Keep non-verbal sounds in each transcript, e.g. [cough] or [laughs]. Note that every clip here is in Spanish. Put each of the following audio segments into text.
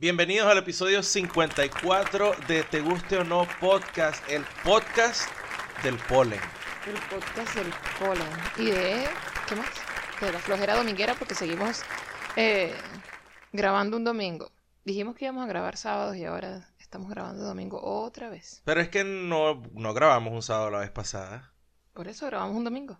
Bienvenidos al episodio 54 de Te Guste o No Podcast, el podcast del polen. El podcast del polen. Y de. ¿Qué más? De la flojera dominguera, porque seguimos eh, grabando un domingo. Dijimos que íbamos a grabar sábados y ahora estamos grabando domingo otra vez. Pero es que no, no grabamos un sábado la vez pasada. Por eso grabamos un domingo.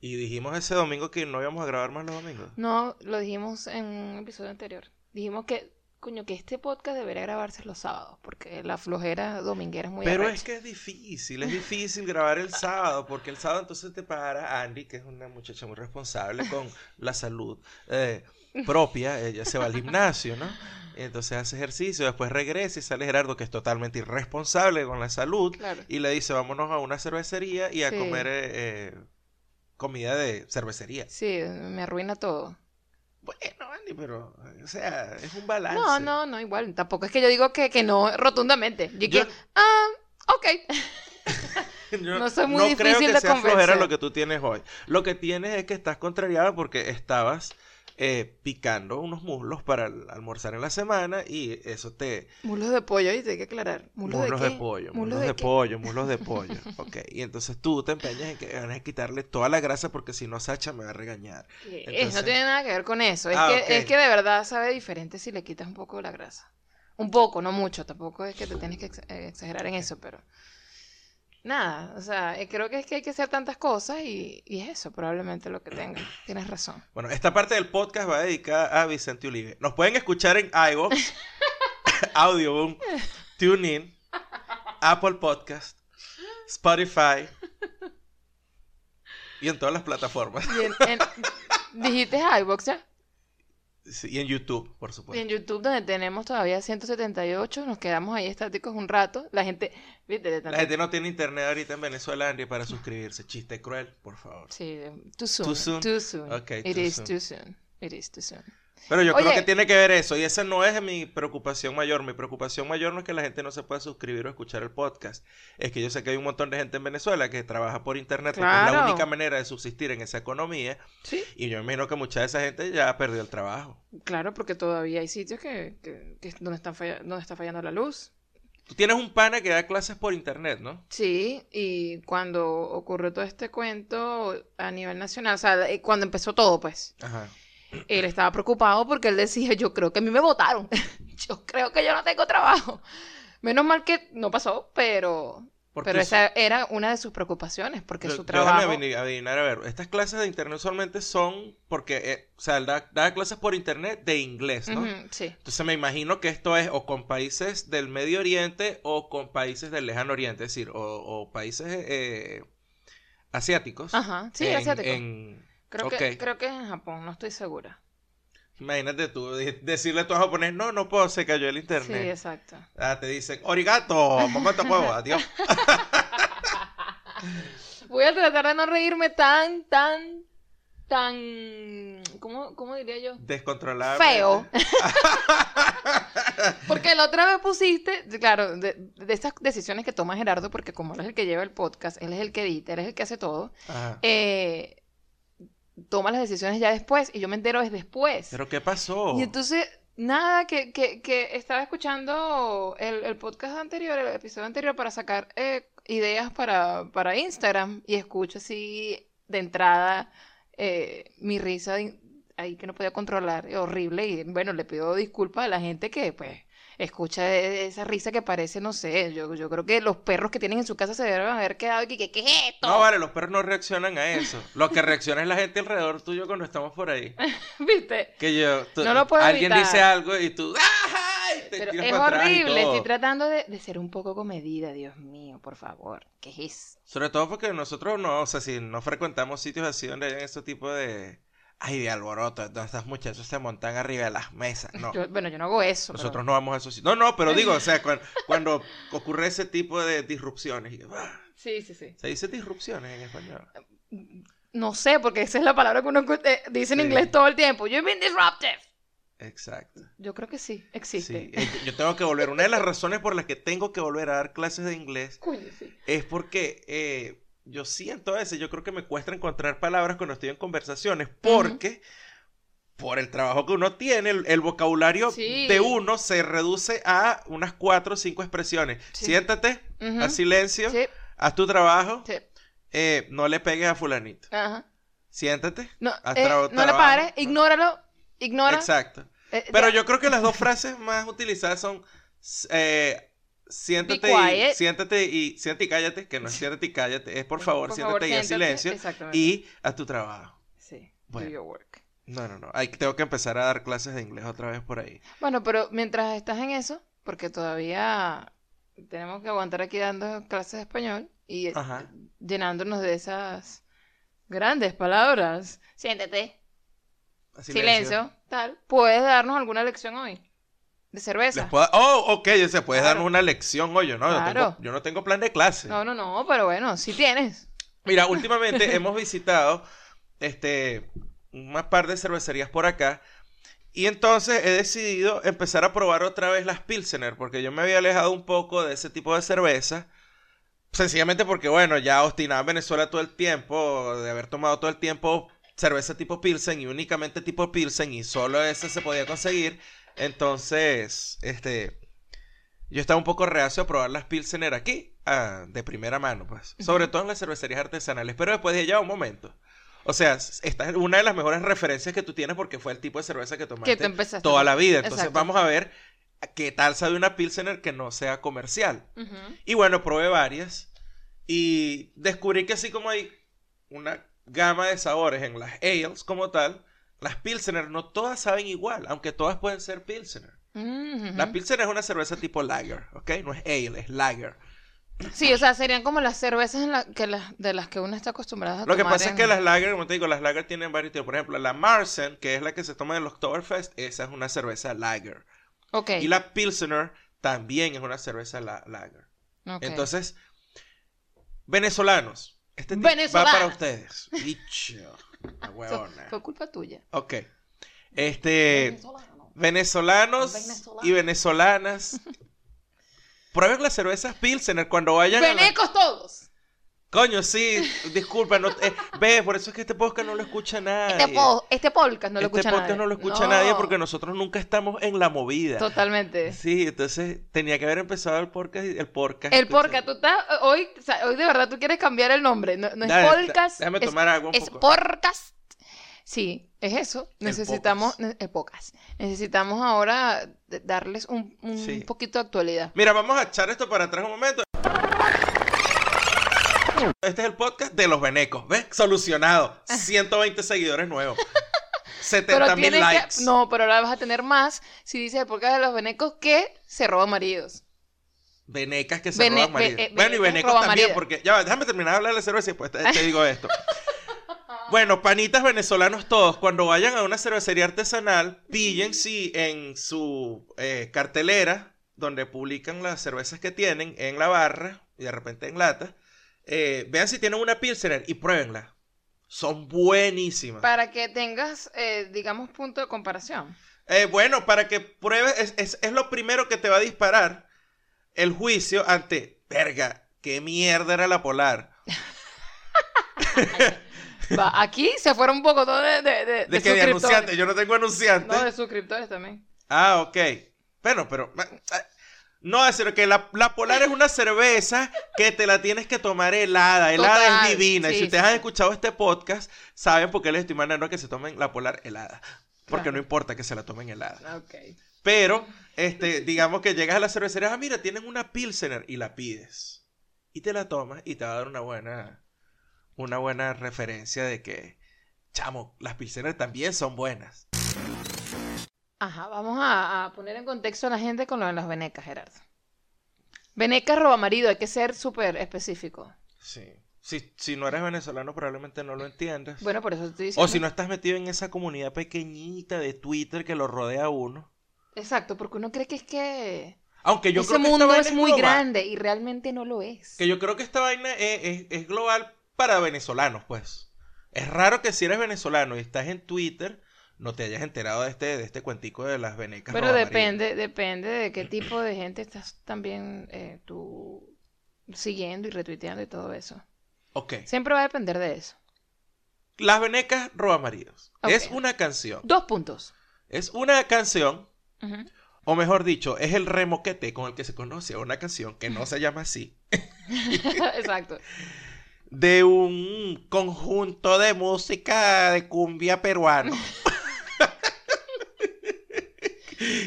Y dijimos ese domingo que no íbamos a grabar más los domingos. No, lo dijimos en un episodio anterior. Dijimos que, coño, que este podcast debería grabarse los sábados, porque la flojera dominguera es muy Pero arrecha. es que es difícil, es difícil grabar el sábado, porque el sábado entonces te para Andy, que es una muchacha muy responsable con la salud eh, propia, ella se va al gimnasio, ¿no? Entonces hace ejercicio, después regresa y sale Gerardo, que es totalmente irresponsable con la salud, Claro. y le dice, vámonos a una cervecería y a Sí. comer eh, eh, comida de cervecería. Sí, me arruina todo. Bueno, Andy, pero, o sea, es un balance. No, no, no, igual. Tampoco es que yo digo que, que no rotundamente. Yo, Yo- que, ah, ok. [laughs] Yo No soy muy no creo difícil que de sea convencer. lo que tú tienes hoy. Lo que tienes es que estás contrariada porque estabas eh, picando unos muslos para almorzar en la semana y eso te... Muslos de pollo, y hay que aclarar. ¿Muslos, Muslos de, pollo, ¿Muslos de de, pollo, muslos [laughs] de pollo. Ok, y entonces tú te empeñas en que van a quitarle toda la grasa porque si no Sacha me va a regañar. ¿Qué es? Entonces- No tiene nada que ver con eso. Es, Ah, que, es que de verdad sabe diferente si le quitas un poco la grasa. Un poco, no mucho. Tampoco es que te tienes que eh, exagerar en eso, pero. Nada, o sea, eh, creo que es que hay que hacer tantas cosas y, y es eso probablemente lo que tenga. Tienes razón. Bueno, esta parte del podcast va dedicada a Vicente Ulive. Nos pueden escuchar en iVoox, [laughs] Audioboom, TuneIn, Apple Podcast, Spotify y en todas las plataformas. Y en, en- [laughs] dijiste iBox ya. Sí, y en YouTube, por Y supuesto. en YouTube, donde tenemos todavía 178, nos quedamos ahí estáticos un rato. La gente, viste, La gente no tiene internet ahorita en Venezuela Andy, para suscribirse. Chiste cruel, por favor. Sí, too soon. Too soon. Too soon. Ok, It too is soon. too soon. It is too soon. Pero yo creo que tiene que ver eso. Y esa no es mi preocupación mayor. Mi preocupación mayor no es que la gente no se pueda suscribir o escuchar el podcast. Es que yo sé que hay un montón de gente en Venezuela que trabaja por internet porque es la única manera de subsistir en esa economía. Sí. Y yo me imagino que mucha de esa gente ya perdió el trabajo. Claro, porque todavía hay sitios que, que, que es donde, están falla- donde está fallando la luz. Tú tienes un pana que da clases por internet, ¿no? Sí, y cuando ocurrió todo este cuento a nivel nacional, o sea, cuando empezó todo, pues, Ajá. Él estaba preocupado porque él decía, yo creo que a mí me votaron, [laughs] yo creo que yo no tengo trabajo. Menos mal que no pasó, pero, pero eso- esa era una de sus preocupaciones, porque su trabajo... déjame adivin- adivinar, a ver, estas clases de internet usualmente son porque, eh, o sea, él da, da clases por internet de inglés, ¿no? Sí. Entonces me imagino que esto es o con países del Medio Oriente o con países del Lejano Oriente, es decir, o, o países eh, asiáticos. Ajá, sí, en- asiático. en- Creo, que, creo que es en Japón, no estoy segura. Imagínate tú de- decirle a tu japonés, no, no puedo, se cayó el Sí, internet. exacto. Ah, te dicen, origato, momento huevo, adiós. [laughs] Voy a tratar de no reírme tan, tan, tan, ¿cómo, cómo diría yo? Descontrolado. Feo. [laughs] Porque la otra vez pusiste, claro, de, de estas decisiones que toma Gerardo, porque como él es el que lleva el podcast, él es el que edita, él es el que hace todo, Ajá. eh, toma las decisiones ya después y yo me entero es después. Pero ¿qué pasó? Y entonces, nada, que, que, que estaba escuchando el, el podcast anterior, el episodio anterior, para sacar eh, ideas para, para Instagram y escucho así de entrada eh, mi risa de- ahí que no podía controlar, horrible, y bueno, le pido disculpas a la gente que pues escucha e- esa risa que parece, no sé, yo, yo creo que los perros que tienen en su casa se deben haber quedado aquí, que ¿qué es esto? No, vale, los perros no reaccionan a eso. Lo que reacciona es la gente alrededor tuyo cuando estamos por ahí. [laughs] ¿Viste? Que yo, tú- No lo puedo alguien evitar. dice algo y tú, ¡ay! Te Pero tiras es para atrás y horrible, todo. estoy tratando de, de ser un poco comedida, Dios mío, por favor. ¿Qué es? Sobre todo porque nosotros no, o sea, si no frecuentamos sitios así donde hay ese tipo de, ay, de alboroto, donde estos muchachos se montan arriba de las mesas, no. Yo- bueno, yo no hago eso. pero- Nosotros no vamos a sitios. No, no, pero digo, o sea, cuando, cuando ocurre ese tipo de disrupciones, y, ah, Sí, sí, sí. se dice disrupciones en español. No sé, porque esa es la palabra que uno eh, dice en Sí. inglés todo el tiempo. You've been disruptive. Exacto. Yo creo que sí, existe. Sí, eh, yo tengo que volver. Una de las razones por las que tengo que volver a dar clases de inglés Coño, sí. es porque eh, yo siento a veces, yo creo que me cuesta encontrar palabras cuando estoy en conversaciones, porque por el trabajo que uno tiene, el, el vocabulario Sí. de uno se reduce a unas cuatro o cinco expresiones. Sí. Siéntate, Ujú. haz silencio, Sí, haz tu trabajo, eh, no le pegues a fulanito. Ajá. Siéntate, No, haz eh, no le pares, ignóralo, ignora. Exacto. Eh, Pero ya. yo creo que las dos [laughs] frases más utilizadas son eh, siéntate y siéntate y siéntate y cállate, que no es siéntate y cállate, es por favor, siéntate y haz silencio y haz tu trabajo. Sí, Bueno. do your work. No, no, no. Ahí tengo que empezar a dar clases de inglés otra vez por ahí. Bueno, pero mientras estás en eso, porque todavía tenemos que aguantar aquí dando clases de español y eh, Ajá. llenándonos de esas grandes palabras. Siéntate, silencio, tal. ¿Puedes darnos alguna lección hoy? De cerveza. Puedo- Oh, ok, se puede Claro. darnos una lección hoy. Yo no, yo, Claro. tengo- yo no tengo plan de clase. No, no, no, pero bueno, sí tienes. Mira, últimamente [laughs] hemos visitado este un par de cervecerías por acá y entonces he decidido empezar a probar otra vez las Pilsener porque yo me había alejado un poco de ese tipo de cerveza. Sencillamente porque, bueno, ya obstinaba en Venezuela todo el tiempo, de haber tomado todo el tiempo cerveza tipo Pilsen y únicamente tipo Pilsen y solo ese se podía conseguir. Entonces, este, yo estaba un poco reacio a probar las Pilsener aquí, ah, de primera mano, pues. Sobre todo en las cervecerías artesanales. Pero después dije, ya un momento. O sea, esta es una de las mejores referencias que tú tienes porque fue el tipo de cerveza que tomaste Que toda la vida. Entonces Exacto. vamos a ver qué tal sabe una Pilsener que no sea comercial. Y bueno, probé varias y descubrí que así como hay una gama de sabores en las ales como tal, las Pilsener no todas saben igual, aunque todas pueden ser Pilsener. Ujú. La Pilsener es una cerveza tipo lager, ¿ok? No es ale, es lager. Sí, o sea, serían como las cervezas en la, que de las que uno está acostumbrado a Lo que tomar pasa es que las lager, como te digo, las lager tienen varios tipos. Por ejemplo, la Marsen, que es la que se toma en el Oktoberfest, esa es una cerveza lager. Ok, Y la Pilsener también es una cerveza la- lager. ok. Entonces, venezolanos. Este tip va para ustedes. [laughs] Bicho. La [laughs] fue culpa tuya. Ok. Este. Venezolanos y venezolanas. [laughs] Prueben las cervezas Pilsener cuando vayan a la- ¡Venecos todos! Coño, sí, disculpa, no, eh, ve, por eso es que este podcast no lo escucha nadie. Este, po- este podcast no lo Este escucha podcast nadie. no lo escucha nadie porque nosotros nunca estamos en la movida. Totalmente. Sí, entonces tenía que haber empezado el podcast. El podcast. El podcast, tú estás, hoy, o sea, hoy de verdad tú quieres cambiar el nombre, no, no es Dale, podcast, déjame es, tomar agua un es poco. podcast. Sí, es eso. Necesitamos, podcast. Necesitamos ahora darles un, un Sí. poquito de actualidad. Mira, vamos a echar esto para atrás un momento. Este es el podcast de los venecos. ¿Ves? Solucionado. 120 seguidores nuevos. 70 [laughs] Pero mil likes. que, no, pero ahora vas a tener más si dices el podcast de los venecos que se roban maridos. Venecas que se roban maridos. eh, bueno, y venecos también, porque ya déjame terminar de hablar de cerveza y después te, te digo esto. [laughs] Bueno, panitas venezolanos todos, cuando vayan a una cervecería artesanal, pillen si en su eh, cartelera, donde publican las cervezas que tienen en la barra y de repente en lata, eh, vean si tienen una Pilsener y pruébenla. Son buenísimas. Para que tengas, eh, digamos, punto de comparación. Eh, bueno, para que pruebes, es, es- es lo primero que te va a disparar el juicio ante, verga, qué mierda era la polar. [laughs] Va, aquí se fueron un poco todo de, de, de, De, de que de suscriptores. anunciante, yo no tengo anunciante. No, de suscriptores también. Ah, ok. Bueno, pero... No, es decir, que la, la polar es una cerveza que te la tienes que tomar helada. Helada Total, es divina. y si ustedes sí, han escuchado este podcast, saben por qué les estoy mandando que se tomen la polar helada. Porque Claro. no importa que se la tomen helada. Pero, este, digamos que llegas a la cervecería, ah, mira, tienen una Pilsener y la pides. Y te la tomas y te va a dar una buena, una buena referencia de que, chamo, las Pilsener también son buenas. Ajá, vamos a, a poner en contexto a la gente con lo de las venecas, Gerardo. Venecas roba marido, hay que ser súper específico. Sí. Si, si no eres venezolano, probablemente no lo entiendas. Bueno, por eso te estoy diciendo. o si no estás metido en esa comunidad pequeñita de Twitter que lo rodea a uno. Exacto, porque uno cree que es que Aunque yo ese creo que esta mundo vaina es muy global. grande y realmente no lo es. Que yo creo que esta vaina es, es- es global para venezolanos, pues. Es raro que si eres venezolano y estás en Twitter, no te hayas enterado de este, de este cuentico de las venecas. Pero depende, depende de qué tipo de gente estás también eh, tú siguiendo y retuiteando y todo eso. Ok. Siempre va a depender de eso. Las venecas roba maridos. Es una canción. Dos puntos. Es una canción, o mejor dicho, es el remoquete con el que se conoce a una canción que no se llama así, [laughs] Exacto. de un conjunto de música de cumbia peruano. [laughs]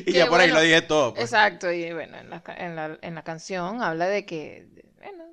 y Que ya por ahí lo dije todo. pues. Exacto, y bueno, en la, en la, en la canción habla de que, bueno,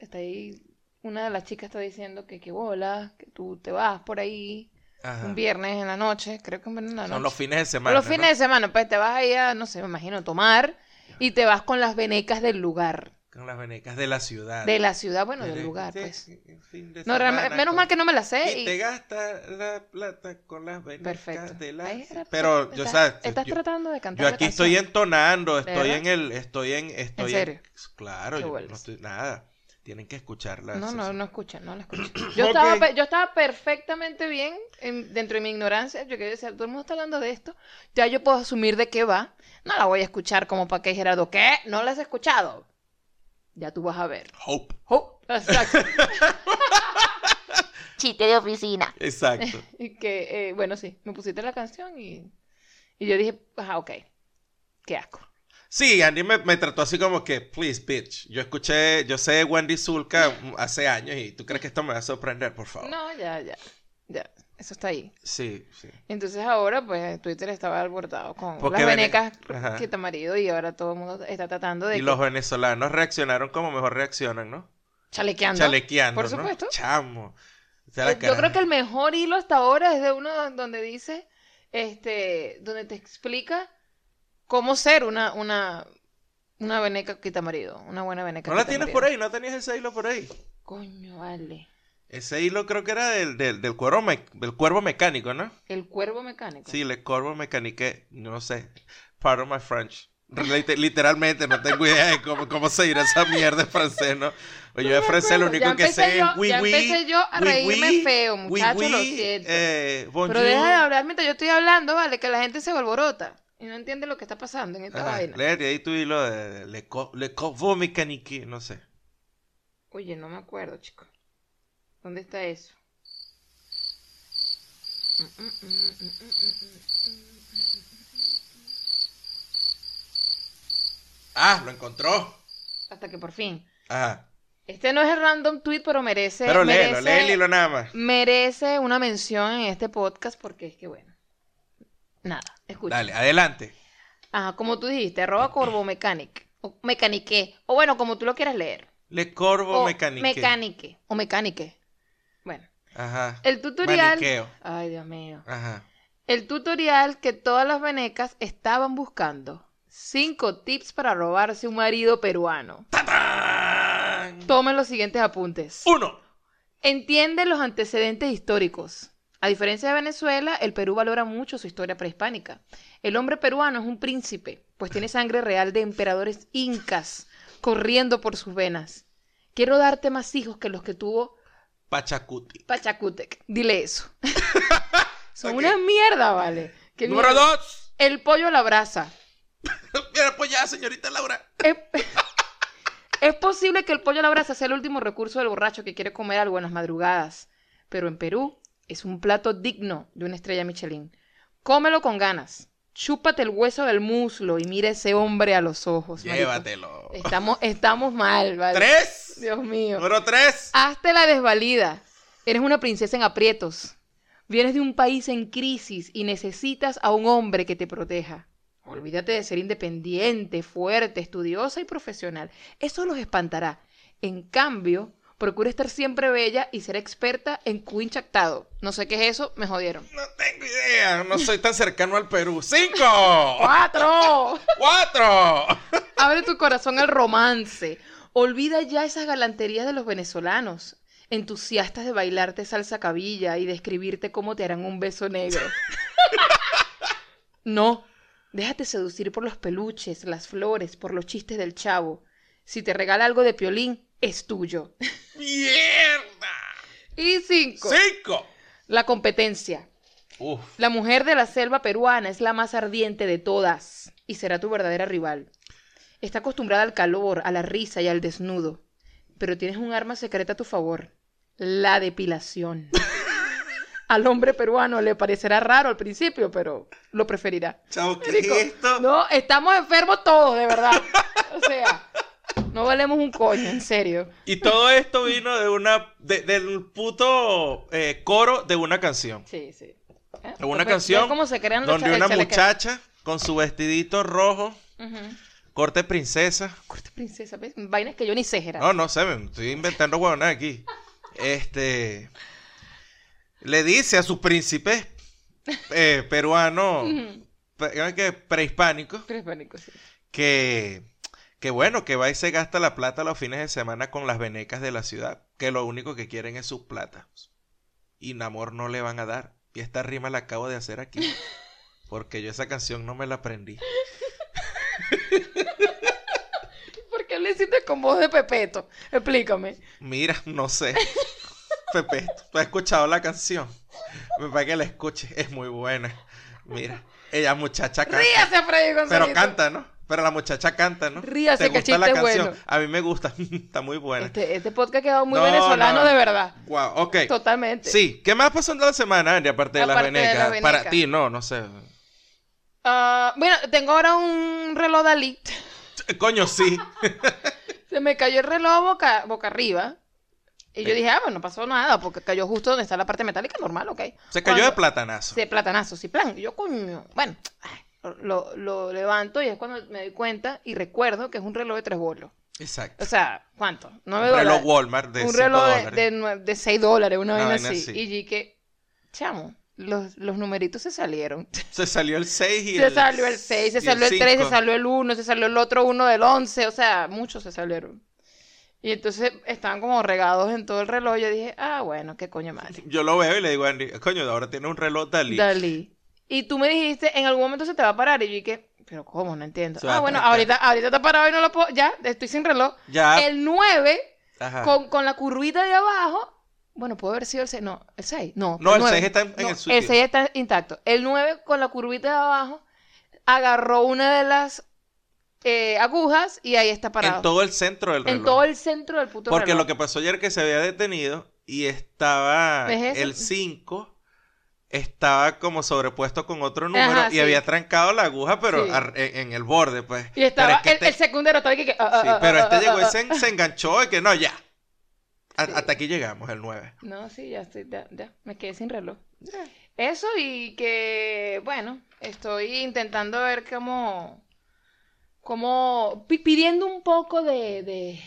está ahí, una de las chicas está diciendo que qué bola, que tú te vas por ahí Ajá. un viernes en la noche, creo que un viernes en la Son los fines de semana. los ¿no? fines de semana, pues te vas ahí a, no sé, me imagino, tomar y te vas con las venecas del lugar, Con las venecas de la ciudad. de la ciudad, bueno, del lugar, sí, pues. fin de No, menos mal que no me la sé Y te gasta la plata con las venecas Perfecto. de la... Pero, yo, estás, sabes, estás yo, tratando de cantar yo aquí estoy entonando, estoy en el... Estoy en... Estoy ¿En serio? Claro, yo no estoy... Nada. Tienen que escucharla. No, no, no escuchen, no la [clears throat] escuchen. Yo, estaba, yo estaba perfectamente bien en- dentro de mi ignorancia. Yo quería decir, todo el mundo está hablando de esto. Ya yo puedo asumir de qué va. No la voy a escuchar como para que Gerardo, ¿qué? ¿No la has escuchado? Ya tú vas a ver. Hope. Oh, exacto. [laughs] Chiste de oficina. Exacto. [laughs] y que, eh, bueno, sí, me pusiste la canción y, y yo dije, ajá, ok. Qué asco. Sí, Andy me, me trató así como que, please, bitch. Yo escuché, yo sé Wendy Zulka hace años y tú crees que esto me va a sorprender, por favor. No, ya, ya. Ya, eso está ahí. Sí, sí. Entonces ahora, pues, Twitter estaba alborotado con Porque las venecas Ajá. que marido y ahora todo el mundo está tratando de Y que- los venezolanos reaccionaron como mejor reaccionan, ¿no? chalequeando. Chalequeando, Por ¿no? supuesto. Chamo. O sea, la Eh, Yo creo que el mejor hilo hasta ahora es de uno donde dice, este, donde te explica cómo ser una, una, una veneca quita-marido, una buena veneca ¿No la tienes por ahí? ¿No tenías ese hilo por ahí? Coño, vale. Ese hilo creo que era del, del, del, cuervo, me- del cuervo mecánico, ¿no? El cuervo mecánico. Sí, le cuervo mecanique, no sé. Part of my French. Lite- Literalmente no tengo idea de cómo, cómo se dirá esa mierda en francés, ¿no? Oye, yo de francés lo único que sé es yo- oui, ya oui, empecé yo a oui, reírme feo, oui, muchacho, lo siento. eh. Pero deja de hablar mientras yo estoy hablando, vale, que la gente se alborota y no entiende lo que está pasando en esta Ajá, vaina. léete ahí tu hilo de Le, Co- le Corbeau Mécanique, no sé. Oye, no me acuerdo, chico. ¿Dónde está eso? Ah, lo encontró. Hasta que por fin. Ajá. Este no es el random tweet, pero merece. Pero léelo, merece, nada más. merece una mención en este podcast porque es que, bueno. Nada, escucha. Dale, adelante. Ajá, como tú dijiste, arroba corvo mechanic. O mecanique. O bueno, como tú lo quieras leer. Le Corbeau O Mécanique. mecanique. O mecanique. Bueno, Ajá. el tutorial. Maniqueo. Ay, Dios mío. Ajá. El tutorial que todas las venecas estaban buscando. Cinco tips para robarse un marido peruano. ¡Tatán! Tomen los siguientes apuntes. Uno. Entiende los antecedentes históricos. A diferencia de Venezuela, el Perú valora mucho su historia prehispánica. El hombre peruano es un príncipe, pues tiene sangre real de emperadores incas corriendo por sus venas. Quiero darte más hijos que los que tuvo Pachacuti. Pachacútec. Dile eso. [laughs] Son una mierda, ¿vale? ¿Qué Número mierda? dos. El pollo a la brasa. [laughs] Mira, pues ya, señorita Laura. Es, [laughs] es posible que el pollo a la brasa sea el último recurso del borracho que quiere comer algo en las madrugadas, pero en Perú es un plato digno de una estrella Michelin. Cómelo con ganas. Chúpate el hueso del muslo y mira a ese hombre a los ojos. marico. Llévatelo. Estamos, estamos mal, ¿vale? Tres. Dios mío. Número tres. Hazte la desvalida. Eres una princesa en aprietos. Vienes de un país en crisis y necesitas a un hombre que te proteja. Olvídate de ser independiente, fuerte, estudiosa y profesional. Eso los espantará. En cambio, procura estar siempre bella y ser experta en cuinchactado. No sé qué es eso, me jodieron. No tengo idea. No soy tan cercano al Perú. Cinco. ¡Cuatro! Cuatro. Abre tu corazón al romance. Olvida ya esas galanterías de los venezolanos, entusiastas de bailarte salsa cabilla y de escribirte cómo te harán un beso negro. No, déjate seducir por los peluches, las flores, por los chistes del chavo. Si te regala algo de piolín, es tuyo. Mierda. Y cinco, Cinco. la competencia. Uf. La mujer de la selva peruana es la más ardiente de todas y será tu verdadera rival. Está acostumbrada al calor, a la risa y al desnudo, pero tienes un arma secreta a tu favor, la depilación. [laughs] al hombre peruano le parecerá raro al principio, pero lo preferirá. Chao, ¿qué es esto? No, estamos enfermos todos, de verdad. O sea, no valemos un coño, en serio. Y todo esto vino de una, de- del puto eh, coro de una canción. Sí, sí. ¿Eh? De una ve canción cómo se crean los donde una muchacha con su vestidito rojo, corte princesa. Corte princesa, ¿ves? Vainas que yo ni sé, Gerardo. No, no sé, me estoy inventando huevonadas aquí. Este. Le dice a su príncipe eh, peruano, Ujú. pe- que prehispánico, Prehispánico, sí. que, que bueno, que va y se gasta la plata los fines de semana con las venecas de la ciudad, que lo único que quieren es su plata. Y amor no le van a dar. Y esta rima la acabo de hacer aquí. [laughs] Porque yo esa canción no me la aprendí. [laughs] ¿Por qué lo hiciste con voz de Pepeto? Explícame. Mira, no sé. [laughs] Pepe, ¿tú has escuchado la canción? Me parece que la escuche, es muy buena. Mira, ella muchacha canta. Ríase, Freddy González. Pero canta, ¿no? Pero la muchacha canta, ¿no? Ríase, ¿Te que gusta la canción? bueno. A mí me gusta, [laughs] está muy buena. Este, este podcast ha quedado muy No, venezolano no. de verdad. Wow, ok. Totalmente. Sí, ¿qué más pasó en la semana, Andy, aparte de las Aparte de las venecas. Para ti, no, no sé. Ah, bueno, tengo ahora un reloj Dalí. Coño, sí. [laughs] Se me cayó el reloj boca, boca arriba. Y yo Sí. dije, ah, bueno, no pasó nada, porque cayó justo donde está la parte metálica, normal, ok. Se cayó de platanazo. De platanazo, sí, plan. Y yo, coño, bueno, ay, lo, lo levanto y es cuando me doy cuenta y recuerdo que es un reloj de tres bolos. Exacto. O sea, ¿cuánto? Nueve Un reloj dólares. Walmart de un 5 reloj de, de, de 6 dólares, una Una vaina así. así. Y dije, chamo, los, los numeritos se salieron. Se salió el 6 y [laughs] Se el salió el 6, se y salió el 3, se salió el 1, se salió el otro 1 del 11, o sea, muchos se salieron. Y entonces estaban como regados en todo el reloj. Yo dije, ah, bueno, qué coño madre. Yo lo veo y le digo a Andy, coño, ahora tiene un reloj Dalí. Dalí. Y tú me dijiste, en algún momento se te va a parar. Y yo dije, pero ¿cómo? No entiendo. Se Ah, bueno, ahorita, ahorita está parado y no lo puedo. Ya, estoy sin reloj. Ya. El 9, Ajá. con, con la curvita de abajo. Bueno, puede haber sido el 6. No, el 6. No, No, el nueve. 6 está en- No, el sitio. El 6 está intacto. El 9, con la curvita de abajo, agarró una de las eh, agujas y ahí está parado. En todo el centro del reloj. En todo el centro del puto Porque reloj. lo que pasó ayer que se había detenido y estaba ¿Ves eso? el 5 estaba como sobrepuesto con otro número Ajá, y sí. había trancado la aguja pero Sí. en, en el borde pues. Y estaba pero es que el, este, el secundero, estaba aquí que... ah, sí, ah, pero este llegó y se, se enganchó y que no, ya. A-. Hasta aquí llegamos, el 9. No, sí, ya estoy, ya, ya, me quedé sin reloj. Eso y que, bueno, estoy intentando ver cómo, cómo, pi- pidiendo un poco de, de,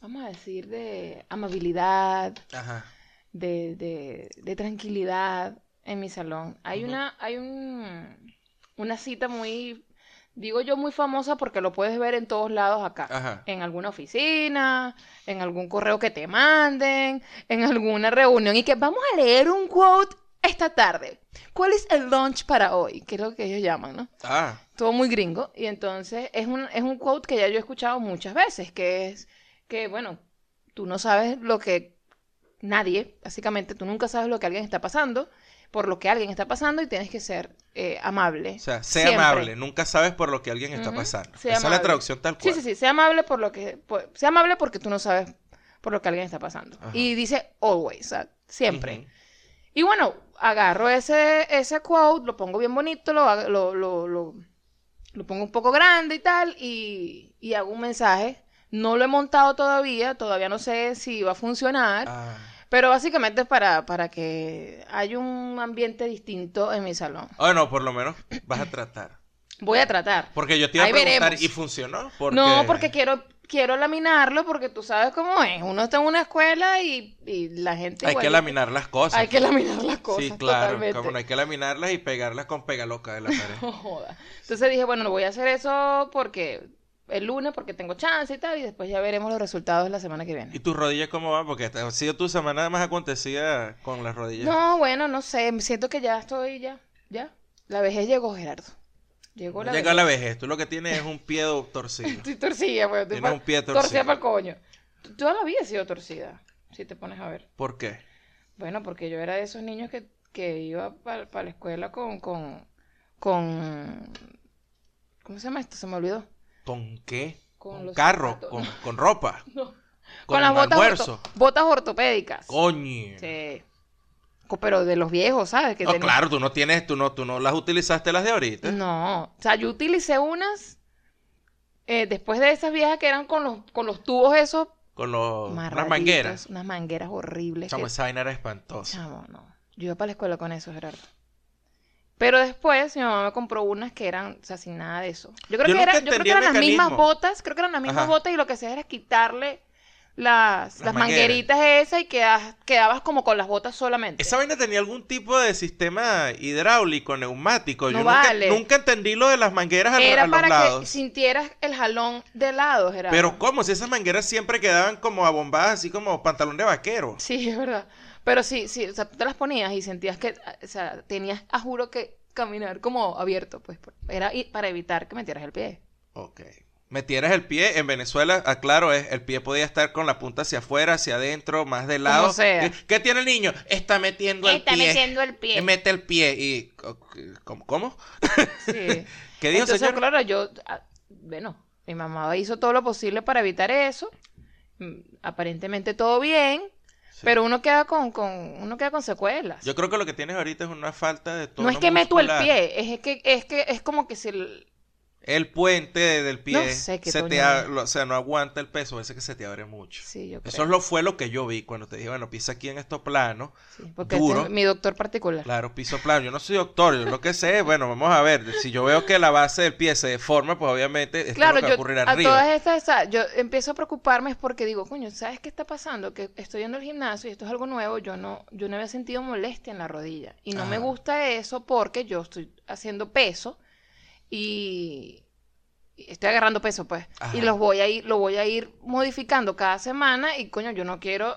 vamos a decir, de amabilidad, Ajá. de, de, de tranquilidad en mi salón. Hay una, hay un, una cita muy, digo yo muy famosa porque lo puedes ver en todos lados acá. Ajá. En alguna oficina, en algún correo que te manden, en alguna reunión y que vamos a leer un quote esta tarde. ¿Cuál es el lunch para hoy? Que es lo que ellos llaman, ¿no? Ah, todo muy gringo. Y entonces es un, es un quote que ya yo he escuchado muchas veces, que es que, bueno, tú no sabes lo que nadie, básicamente, tú nunca sabes lo que alguien está pasando, por lo que alguien está pasando y tienes que ser eh, amable. o sea, Siempre. amable, nunca sabes por lo que alguien está pasando. Esa es la traducción tal Sí, cual. sí, sí, sea amable por lo que, por- sea amable porque tú no sabes por lo que alguien está pasando. Ajá. Y dice always, o sea, siempre. Y bueno, agarro ese, ese quote, lo pongo bien bonito, lo, lo, lo, lo pongo un poco grande y tal, y, y hago un mensaje. No lo he montado todavía, todavía no sé si va a funcionar, Ah, pero básicamente es para, para que haya un ambiente distinto en mi salón. Bueno, por lo menos vas a tratar. Voy a tratar. Porque yo te iba a Ahí preguntar, veremos. ¿y funcionó? Porque... No, porque quiero, quiero laminarlo, porque tú sabes cómo es. Uno está en una escuela y, y la gente... Hay que laminar las cosas. Hay que laminar las cosas, Sí, claro. totalmente. Como no hay que laminarlas y pegarlas con pegaloca de la [laughs] pared. No joda. Entonces dije, bueno, no voy a hacer eso porque el lunes, porque tengo chance y tal, y después ya veremos los resultados la semana que ¿Y viene. tus rodillas cómo van? Porque ha sido tu semana más acontecida con las rodillas. No, bueno, no sé, siento que ya estoy, ya, ya. La vejez llegó, Gerardo. Llegó la Llega la vejez. vejez. Tú lo que tienes es un pie torcido. [laughs] Estoy torcida, pues. estoy Tienes pa- un pie torcido. Torcida para el coño. Toda la vida he sido torcida, si te pones a ver. ¿Por qué? Bueno, porque yo era de esos niños que, que iba para la escuela con, con, con... ¿Cómo se llama esto? Se me olvidó. ¿Con qué? Con Con carro, con, con ropa, [laughs] No. con, Con las botas, orto- botas ortopédicas. Coño. Sí. pero de los viejos, ¿sabes? Que No, claro, tú no tienes, tú no, tú no las utilizaste las de ahorita. No, o sea, yo utilicé unas eh, después de esas viejas que eran con los, con los tubos esos Con los, unas mangueras. unas mangueras horribles. Chamo, que- esa vaina era espantosa. Chamo, no. Yo iba para la escuela con eso, Gerardo. Pero después mi mamá me compró unas que eran, o sea, sin nada de eso. Yo creo Yo que, era, yo creo que eran las mismas botas, creo que eran las mismas Ajá. botas y lo que hacía era quitarle las, Las las mangueritas esas y quedas- quedabas como con las botas solamente. Esa vaina tenía algún tipo de sistema hidráulico, neumático. No Yo nunca, vale. nunca entendí lo de las mangueras a, Era a los para lados. que sintieras el jalón de lado, Gerardo. Pero ¿cómo? Si esas mangueras siempre quedaban como abombadas, así como pantalón de vaquero. Sí, es verdad. Pero sí, sí, o sea, tú te las ponías y sentías que, o sea, tenías, a juro que caminar como abierto, pues, era para evitar que metieras el pie. Ok. Metieras el pie, en Venezuela, aclaro, es, el pie podía estar con la punta hacia afuera, hacia adentro, más de lado. sea. ¿Qué, qué tiene el niño? Está metiendo el pie. el Y Mete el pie y... ¿Cómo? ¿Cómo? Sí. [laughs] ¿Qué dijo, Entonces, señor? claro, yo, ah, bueno, mi mamá hizo todo lo posible para evitar eso. Mm, Aparentemente todo bien, Sí. pero uno queda con, con, uno queda con secuelas. Yo creo que lo que tienes ahorita es una falta de tono no es que meto el pie, es que, es que es como que si el- El puente del pie No sé qué se te a- o sea, no aguanta el peso, a veces que se te abre mucho. sí, yo Eso creo. lo, fue lo que yo vi cuando te dije, bueno, pisa aquí en estos planos. Sí, porque este duro. es mi doctor particular. Claro, piso plano. Yo no soy doctor, yo lo que sé, [laughs] bueno, vamos a ver. Si yo veo que la base del pie se deforma, pues obviamente esto Claro, es lo que va a yo ocurrir a arriba. todas estas, yo empiezo a preocuparme porque digo, coño, ¿sabes qué está pasando? Que estoy yendo al gimnasio y esto es algo nuevo, yo no, yo no había sentido molestia en la rodilla. Y no me gusta eso porque yo estoy haciendo peso y estoy agarrando peso, pues. Ajá. Y los voy a ir, lo voy a ir modificando cada semana y coño, yo no quiero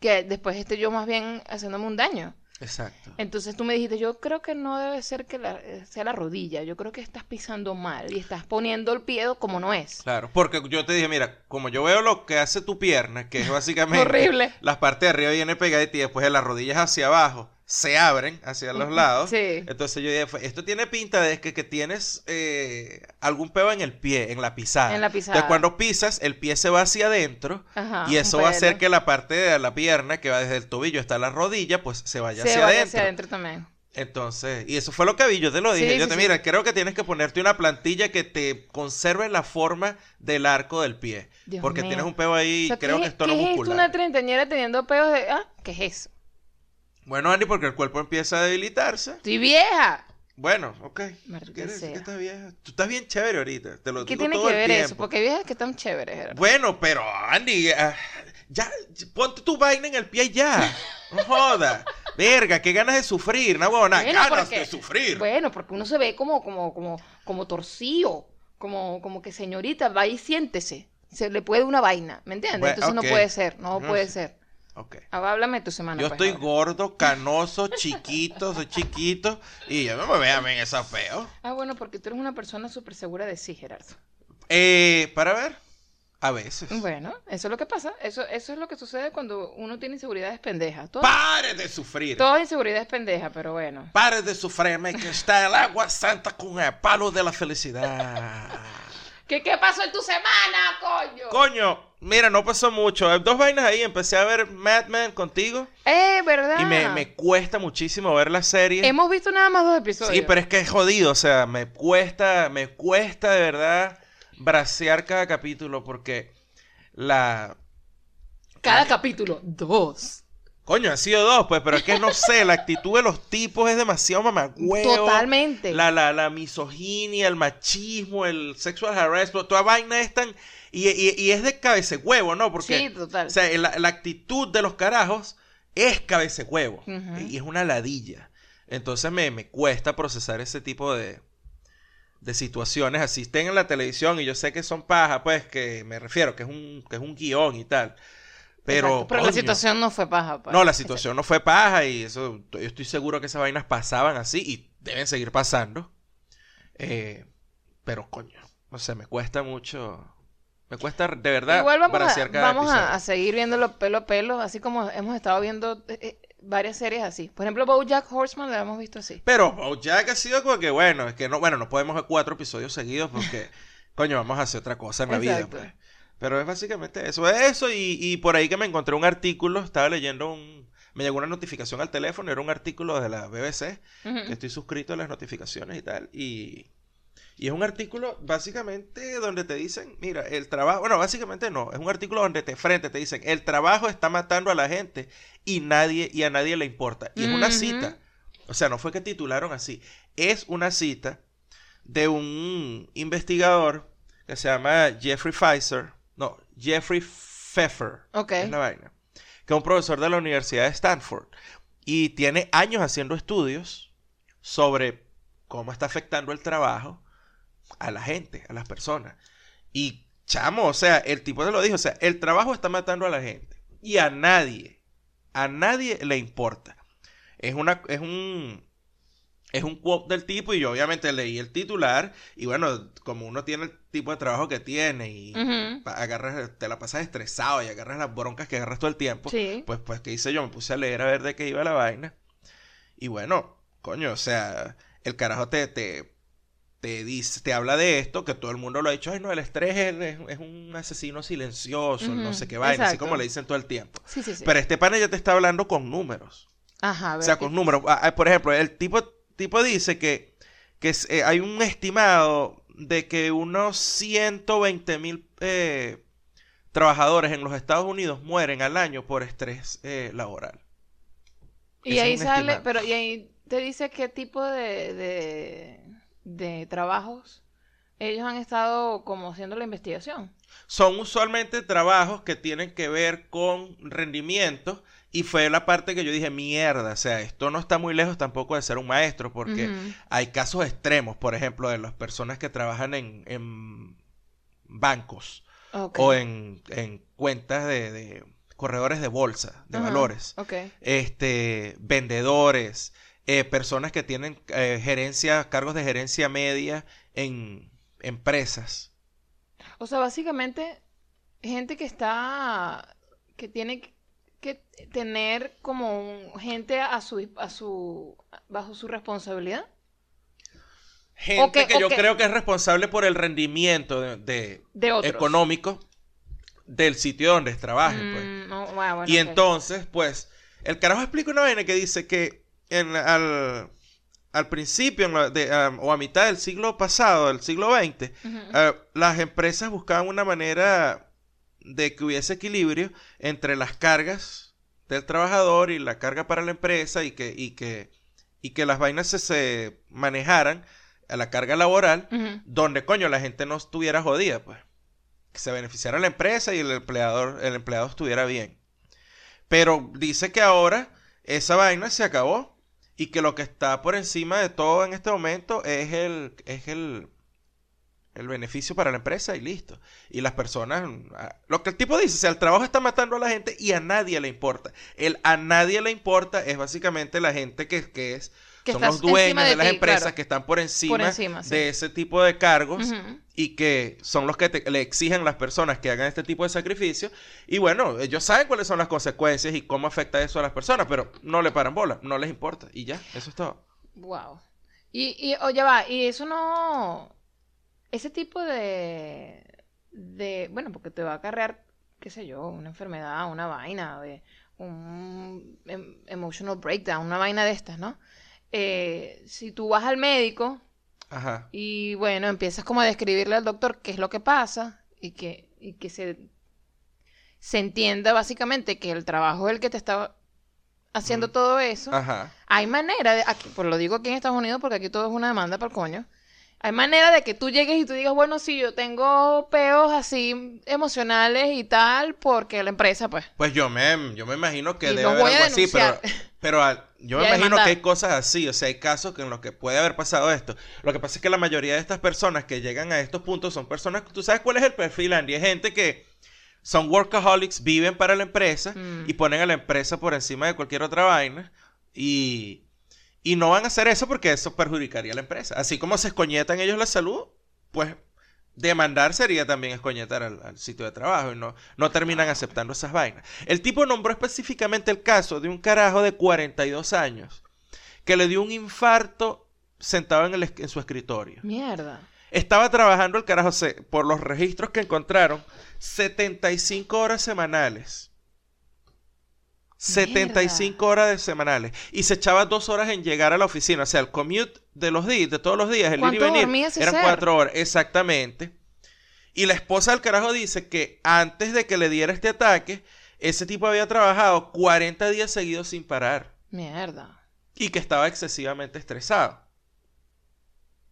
que después esté yo más bien haciéndome un daño. Exacto. Entonces tú me dijiste, yo creo que no debe ser que la- sea la rodilla, yo creo que estás pisando mal y estás poniendo el pie como no es. Claro, porque yo te dije, mira, como yo veo lo que hace tu pierna, que es básicamente [laughs] Horrible. las partes de arriba viene pegadita y después de las rodillas hacia abajo se abren hacia los lados. Sí. Entonces yo dije, esto tiene pinta de que, que tienes eh, algún peo en el pie, en la pisada. En la pisada. Entonces cuando pisas, el pie se va hacia adentro Ajá, y eso va a hacer que la parte de la pierna que va desde el tobillo hasta la rodilla, pues se vaya Se hacia vaya adentro. hacia adentro también. Entonces, y eso fue lo que vi, yo te lo dije. Sí, yo sí, te, mira, creo que tienes que ponerte una plantilla que te conserve la forma del arco del pie. Dios porque mío. tienes un peo ahí, O sea, creo ¿qué que es- es tono ¿Qué es esto, muscular. una treintañera teniendo peos de... Ah, ¿qué es eso? Bueno, Andy, porque el cuerpo empieza a debilitarse. Estoy vieja. Bueno, ok. Maldita ¿Quieres decir sea. que estás vieja? Tú estás bien chévere ahorita. Te lo ¿Qué digo tiene todo que el ver eso? Porque hay viejas que están chéveres. Gerardo. Bueno, pero Andy, ah, ya, ponte tu vaina en el pie ya. No joda. Verga, qué ganas de sufrir, no huevona, Bueno, ganas porque- de sufrir. Bueno, porque uno se ve como, como, como, como torcido, como, como que señorita, va y siéntese. Se le puede una vaina, ¿me entiendes? Bueno, Entonces no puede ser, no, No puede sé. ser. Ok. Ah, Háblame tu semana. Yo pues, estoy ahora. gordo, canoso, chiquito, soy chiquito. Y yo no me vean en esa feo. Ah, bueno, porque tú eres una persona súper segura de sí, Gerardo. Eh, para ver. A veces. Bueno, eso es lo que pasa. Eso, eso es lo que sucede cuando uno tiene inseguridades pendejas. Todo, Pare de sufrir. toda inseguridad es pendeja, pero bueno. Pare de sufrirme que está el agua santa con el palo de la felicidad. ¿Qué, qué pasó en tu semana, coño? Coño, mira, no pasó mucho. Hay Dos vainas ahí. Empecé a ver Mad Men contigo. Eh, ¿verdad? Y me, me cuesta muchísimo ver la serie. Hemos visto nada más dos episodios. Sí, pero es que es jodido. O sea, me cuesta, me cuesta de verdad bracear cada capítulo porque la... Cada capítulo, dos. Coño, han sido dos, pues, pero es que no sé, la actitud de los tipos es demasiado mamagüeo. Totalmente. La, la, la misoginia, el machismo, el sexual harassment, toda vaina es tan... Y, y- y es de cabece huevo, ¿no? Porque, Sí, total. o sea, la, la actitud de los carajos es cabece huevo. Y es una ladilla. Entonces me, me cuesta procesar ese tipo de, de situaciones. Así estén en la televisión y yo sé que son paja, pues, que me refiero, que es un, que es un guion y tal. Pero, Exacto, pero la situación no fue paja. pues. no, la situación no fue paja y eso, yo estoy seguro que esas vainas pasaban así y deben seguir pasando. Eh, pero coño, no sé, me cuesta mucho, me cuesta de verdad Igual vamos, a, bracear cada vamos a, a seguir viéndolo pelo a pelo, así como hemos estado viendo eh, eh, varias series así. Por ejemplo, BoJack Horseman la hemos visto así. Pero Bojack ha sido como que bueno, es que no, bueno, no podemos ver cuatro episodios seguidos porque, [laughs] coño, vamos a hacer otra cosa en la vida, pues. Pero es básicamente eso, eso y, y por ahí que me encontré un artículo, estaba leyendo un... me llegó una notificación al teléfono, era un artículo de la BBC, que estoy suscrito a las notificaciones y tal, y, y es un artículo básicamente donde te dicen, mira, el trabajo, bueno, básicamente no, es un artículo donde te frente, te dicen, el trabajo está matando a la gente y nadie, y a nadie le importa. Y es una cita, o sea, no fue que titularon así, es una cita de un investigador que se llama Jeffrey Pfizer, Jeffrey Pfeffer, Ok. es la vaina, que es un profesor de la Universidad de Stanford y tiene años haciendo estudios sobre cómo está afectando el trabajo a la gente, a las personas. Y chamo, o sea, el tipo te lo dijo, o sea, el trabajo está matando a la gente y a nadie, a nadie le importa. Es una es un es un quote del tipo y yo obviamente leí el titular y bueno, como uno tiene el tipo de trabajo que tiene y agarras, te la pasas estresado y agarras las broncas que agarras todo el tiempo, Sí. pues, pues, ¿qué hice yo? Me puse a leer a ver de qué iba la vaina. Y bueno, coño, o sea, el carajo te, te, te dice, te habla de esto, que todo el mundo lo ha dicho, ay no, el estrés es, un asesino silencioso, no sé qué vaina, así como le dicen todo el tiempo. Sí, sí, sí. Pero este pana ya te está hablando con números. Ajá, a O sea, ¿qué- con números. Ah, ah, Por ejemplo, el tipo, tipo dice que, que eh, hay un estimado de que unos 120 mil eh, trabajadores en los Estados Unidos mueren al año por estrés eh, laboral. Y Ese ahí sale, estimado. pero y ahí te dice qué tipo de, de, de trabajos ellos han estado como haciendo la investigación. Son usualmente trabajos que tienen que ver con rendimiento y fue la parte que yo dije, mierda, o sea, esto no está muy lejos tampoco de ser un maestro porque hay casos extremos, por ejemplo, de las personas que trabajan en, en bancos. O en, en cuentas de, de corredores de bolsa, de valores, este, vendedores, eh, personas que tienen eh, gerencia, cargos de gerencia media en empresas. O sea, básicamente, gente que está, que tiene que tener como un- gente a su, a su, bajo su responsabilidad. Gente que- yo creo que es responsable por el rendimiento de, de- económico del sitio donde trabajen, pues. Mm, bueno, bueno, Y entonces, pues, el carajo explica una vaina que dice que en, al, al principio de, um, o a mitad del siglo pasado, del siglo XX, Ujú. eh, las empresas buscaban una manera de que hubiese equilibrio entre las cargas del trabajador y la carga para la empresa y que, y que, y que las vainas se, se manejaran a la carga laboral donde coño la gente no estuviera jodida, pues. Que se beneficiara la empresa y el empleador, el empleado estuviera bien. Pero dice que ahora esa vaina se acabó y que lo que está por encima de todo en este momento es el, es el, el beneficio para la empresa y listo. Y las personas, ah, lo que el tipo dice, o sea, el trabajo está matando a la gente y a nadie le importa. El a nadie le importa es básicamente la gente que, que es, Que son los dueños de, las empresas claro. que están por encima, Por encima, sí. de ese tipo de cargos. Y que son los que te- le exigen las personas que hagan este tipo de sacrificio. Y bueno, ellos saben cuáles son las consecuencias y cómo afecta eso a las personas, pero no le paran bola, no les importa. Y ya, eso es todo. Wow. Y, y oye, va, y eso no. Ese tipo de. de. Bueno, porque te va a acarrear, qué sé yo, una enfermedad, una vaina, de un em- emotional breakdown, una vaina de estas, ¿no? Eh, si tú vas al médico Ajá. y bueno, empiezas como a describirle al doctor qué es lo que pasa y que, y que se, se entienda básicamente que el trabajo es el que te está haciendo Mm. todo eso. Ajá. Hay manera de, aquí, pues lo digo aquí en Estados Unidos porque aquí todo es una demanda para el coño. Hay manera de que tú llegues y tú digas, bueno, sí, yo tengo peos así emocionales y tal, porque la empresa, pues. Pues yo me, yo me imagino que Y debe haber algo así, pero. Pero yo me imagino que hay cosas así, o sea, hay casos en los que puede haber pasado esto. Lo que pasa es que la mayoría de estas personas que llegan a estos puntos son personas, tú sabes cuál es el perfil, Andy, es gente que son workaholics, viven para la empresa Mm. y ponen a la empresa por encima de cualquier otra vaina y, y no van a hacer eso porque eso perjudicaría a la empresa. Así como se escoñetan ellos la salud, pues demandar sería también escoñetar al, al sitio de trabajo y no, no terminan aceptando esas vainas. El tipo nombró específicamente el caso de un carajo de 42 años que le dio un infarto sentado en, el en su escritorio. Mierda. Estaba trabajando el carajo, se- por los registros que encontraron, 75 horas semanales. 75 horas de semanales. Y se echaba dos horas en llegar a la oficina. O sea, el commute de los días, de todos los días, el ir y ¿Cuánto venir, eran cuatro horas. Exactamente. Y la esposa del carajo dice que antes de que le diera este ataque, ese tipo había trabajado 40 días seguidos sin parar. Mierda. Y que estaba excesivamente estresado.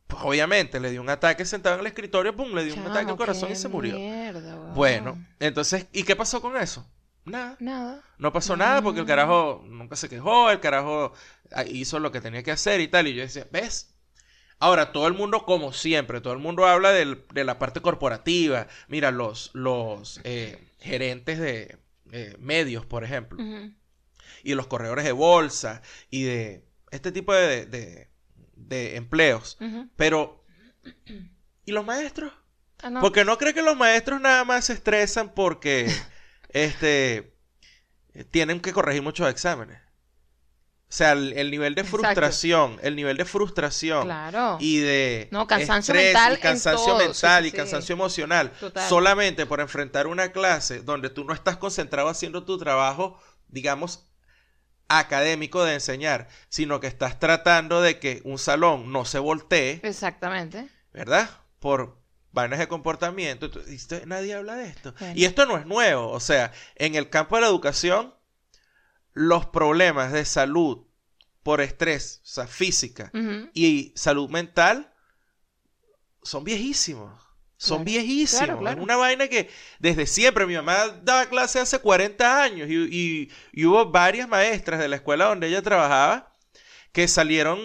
Pues obviamente le dio un ataque sentado en el escritorio, pum, le dio un ataque al corazón y se murió. Mierda. Bueno, entonces, ¿y qué pasó con eso? Nada. Nada. No pasó nada porque el carajo nunca se quejó, el carajo ah, hizo lo que tenía que hacer y tal. Y yo decía, ¿ves? Ahora, todo el mundo, como siempre, todo el mundo habla del- de la parte corporativa. Mira, los, los eh, gerentes de eh, medios, por ejemplo, y los corredores de bolsa y de este tipo de, de- de empleos. Pero, ¿y los maestros? Ah, no. Porque no creo que los maestros nada más se estresan porque [laughs] este tienen que corregir muchos exámenes. O sea, el, el nivel de Exacto. frustración, el nivel de frustración Claro. y de No, cansancio estrés mental y cansancio todo, mental sí, y sí. cansancio emocional Total. solamente por enfrentar una clase donde tú no estás concentrado haciendo tu trabajo, digamos, académico de enseñar, sino que estás tratando de que un salón no se voltee, Exactamente. ¿verdad? Por vainas de comportamiento. Nadie habla de esto. Bueno. Y esto no es nuevo. O sea, en el campo de la educación, los problemas de salud por estrés, o sea, física y salud mental son viejísimos. Son Claro, viejísimos. claro, claro. Es una vaina que desde siempre, mi mamá daba clase hace 40 años y, y- y hubo varias maestras de la escuela donde ella trabajaba que salieron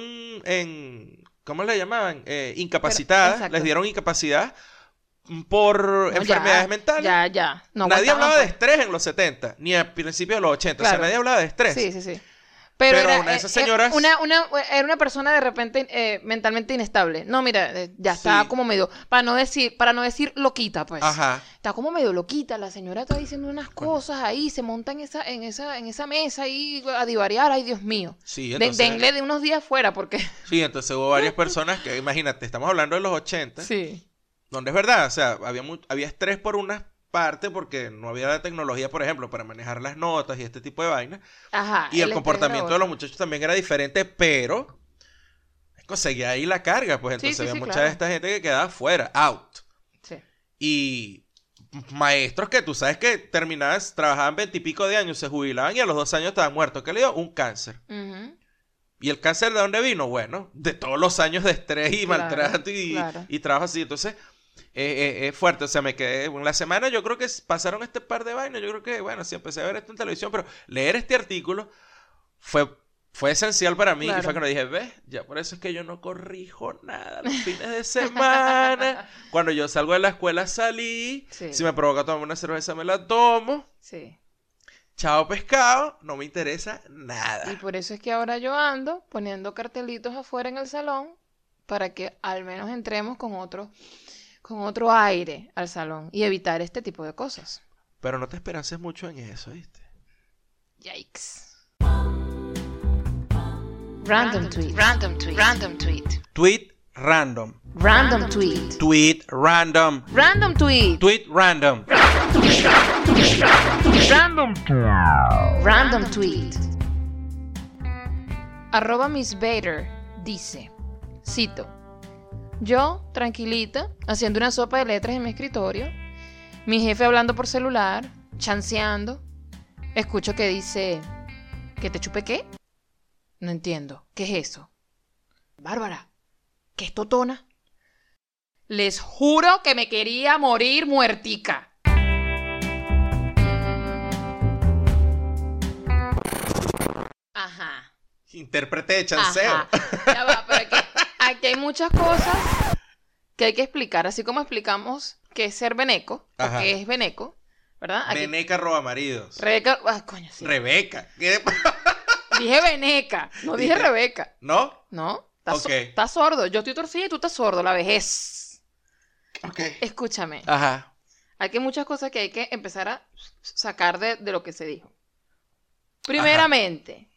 en, ¿cómo le llamaban? Eh, incapacitadas, exacto. les dieron incapacidad por No, enfermedades ya, mentales. Ya, ya. No nadie hablaba de estrés en los 70, ni a principios de los 80. O sea, nadie hablaba de estrés. Sí, sí, sí. Pero, Pero era, una de eh, esas eh, señoras- Una, una, era una persona de repente eh, mentalmente inestable. No, mira, eh, ya está Sí. como medio. Para no decir, para no decir loquita, pues. Ajá. Está como medio loquita. La señora está diciendo unas cosas ahí, se monta en esa, en esa, en esa mesa ahí a divariar. Ay, Dios mío. Sí, De- entonces, denle de unos días fuera, porque. [laughs] sí, entonces hubo varias personas que, imagínate, estamos hablando de los 80, Sí. donde es verdad, o sea, había, había estrés por una parte porque no había la tecnología, por ejemplo, para manejar las notas y este tipo de vainas. Ajá. Y el comportamiento de los muchachos también era diferente, pero conseguía ahí la carga, pues entonces sí, había sí, mucha claro. de esta gente que quedaba fuera, out. Sí. Y maestros que tú sabes que terminaban, trabajaban veintipico de años, se jubilaban y a los dos años estaban muertos. ¿Qué le dio? Un cáncer. Ujú. ¿Y el cáncer de dónde vino? Bueno, de todos los años de estrés y Claro, maltrato y, claro. y trabajo así. Entonces, eh, eh, es fuerte. O sea, me quedé. En la semana yo creo que pasaron este par de vainas. Yo creo que, bueno, sí empecé a ver esto en televisión, pero leer este artículo fue, fue esencial para mí. Y fue cuando dije, ves, ya por eso es que yo no corrijo nada los fines de semana. [laughs] cuando yo salgo de la escuela salí. Sí. Si me provoca tomar una cerveza, me la tomo. Sí. Chao pescado, no me interesa nada. Y por eso es que ahora yo ando poniendo cartelitos afuera en el salón para que al menos entremos con otro, con otro aire al salón y evitar este tipo de cosas. Pero no te esperances mucho en eso, ¿viste? Yikes. Random tweet. Random tweet. Random tweet. Tweet random. Random tweet. Tweet random. Random tweet. Tweet random. Random tweet. Arroba Miss Bader dice, cito, yo, tranquilita, haciendo una sopa de letras en mi escritorio, mi jefe hablando por celular, chanceando, escucho que dice, ¿que te chupe qué? No entiendo, ¿qué es eso? Bárbara, ¿qué es totona? Les juro que me quería morir muertica. Ajá. Intérprete de chanceo. Ajá. Ya va, pero [laughs] aquí hay muchas cosas que hay que explicar, así como explicamos qué es ser veneco, o Ajá. qué es veneco, ¿verdad? Aquí, Veneca roba maridos. Rebeca, ah, coño, sí. Rebeca. ¿Qué? [laughs] Dije veneca, no dije Dije- Rebeca, ¿No? ¿no? Estás, so- Ok. estás sordo, yo estoy torcida y tú estás sordo, la vejez. Ok. Escúchame, Ajá. hay que muchas cosas que hay que empezar a sacar de, de lo que se dijo. Primeramente,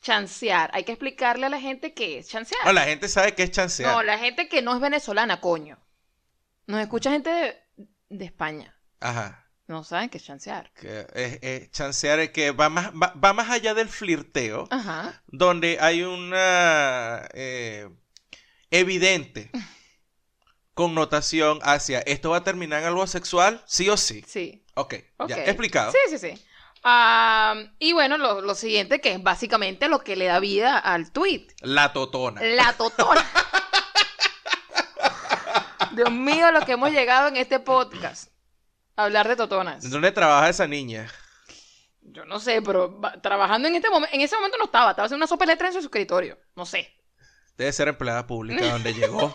chancear. Hay que explicarle a la gente qué es chancear. No, la gente sabe que es chancear. No, la gente que no es venezolana, coño. Nos escucha gente de, de España, Ajá. No saben qué es chancear. Que es, es chancear es que va más, va, va más allá del flirteo, Ajá. donde hay una eh, evidente [laughs] connotación hacia esto va a terminar en algo sexual, sí o sí. Sí. Ok, ya, Ok. explicado. Sí, sí, sí. Ah, y bueno, lo, lo siguiente que es básicamente lo que le da vida al tweet. La totona. La totona. [laughs] Dios mío, lo que hemos llegado en este podcast. Hablar de totonas. ¿Dónde trabaja esa niña? Yo no sé, pero trabajando en este momento, en ese momento no estaba, estaba haciendo una sopa de letra en su escritorio. No sé. Debe ser empleada pública [laughs] donde llegó.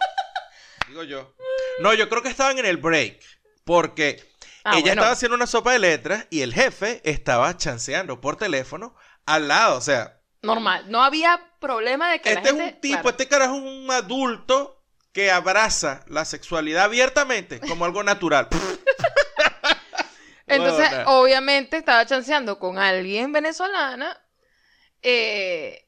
Digo yo. No, yo creo que estaban en el break. Porque Ah, ella bueno. estaba haciendo una sopa de letras y el jefe estaba chanceando por teléfono al lado. O sea, Normal. No había problema de que la este es un tipo, claro. este carajo es un adulto que abraza la sexualidad abiertamente como algo natural. [laughs] [laughs] Entonces, obviamente, estaba chanceando con alguien venezolana. eh,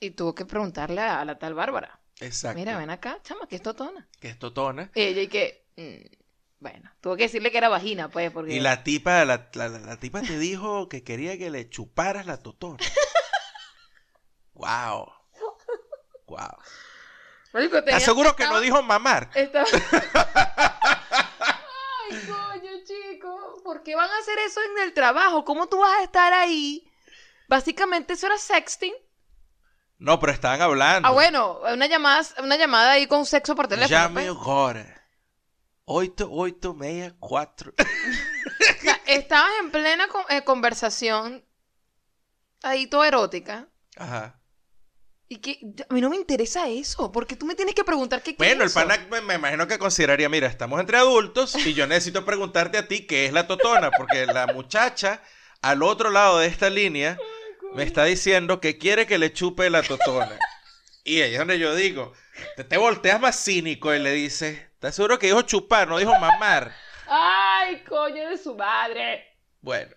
y tuvo que preguntarle a, a la tal Bárbara. Exacto. Mira, ven acá, chama, que es totona. Que es totona. Y ella y que, mm, bueno, tuvo que decirle que era vagina, pues, porque... Y la tipa, la, la- la tipa te dijo que quería que le chuparas la totona. wow. Wow. Marico, Te aseguro que no dijo mamar. estaba- [laughs] Ay, coño, chico, ¿por qué van a hacer eso en el trabajo? ¿Cómo tú vas a estar ahí? Básicamente eso era sexting. No, pero estaban hablando. Ah, bueno, una llamada, una llamada ahí con sexo por teléfono. Llame pues. ahora. 8864. O sea, estabas en plena con- eh, conversación ahí todo erótica. Ajá. Y que a mí no me interesa eso, porque tú me tienes que preguntar qué, Bueno, el es eso. pana me, me imagino que consideraría, mira, estamos entre adultos y yo necesito preguntarte a ti qué es la totona, porque la muchacha al otro lado de esta línea me está diciendo que quiere que le chupe la totona. Y ahí es donde yo digo, te, te volteas más cínico y le dices, ¿estás seguro que dijo chupar, no dijo mamar? Ay, coño de su madre. Bueno,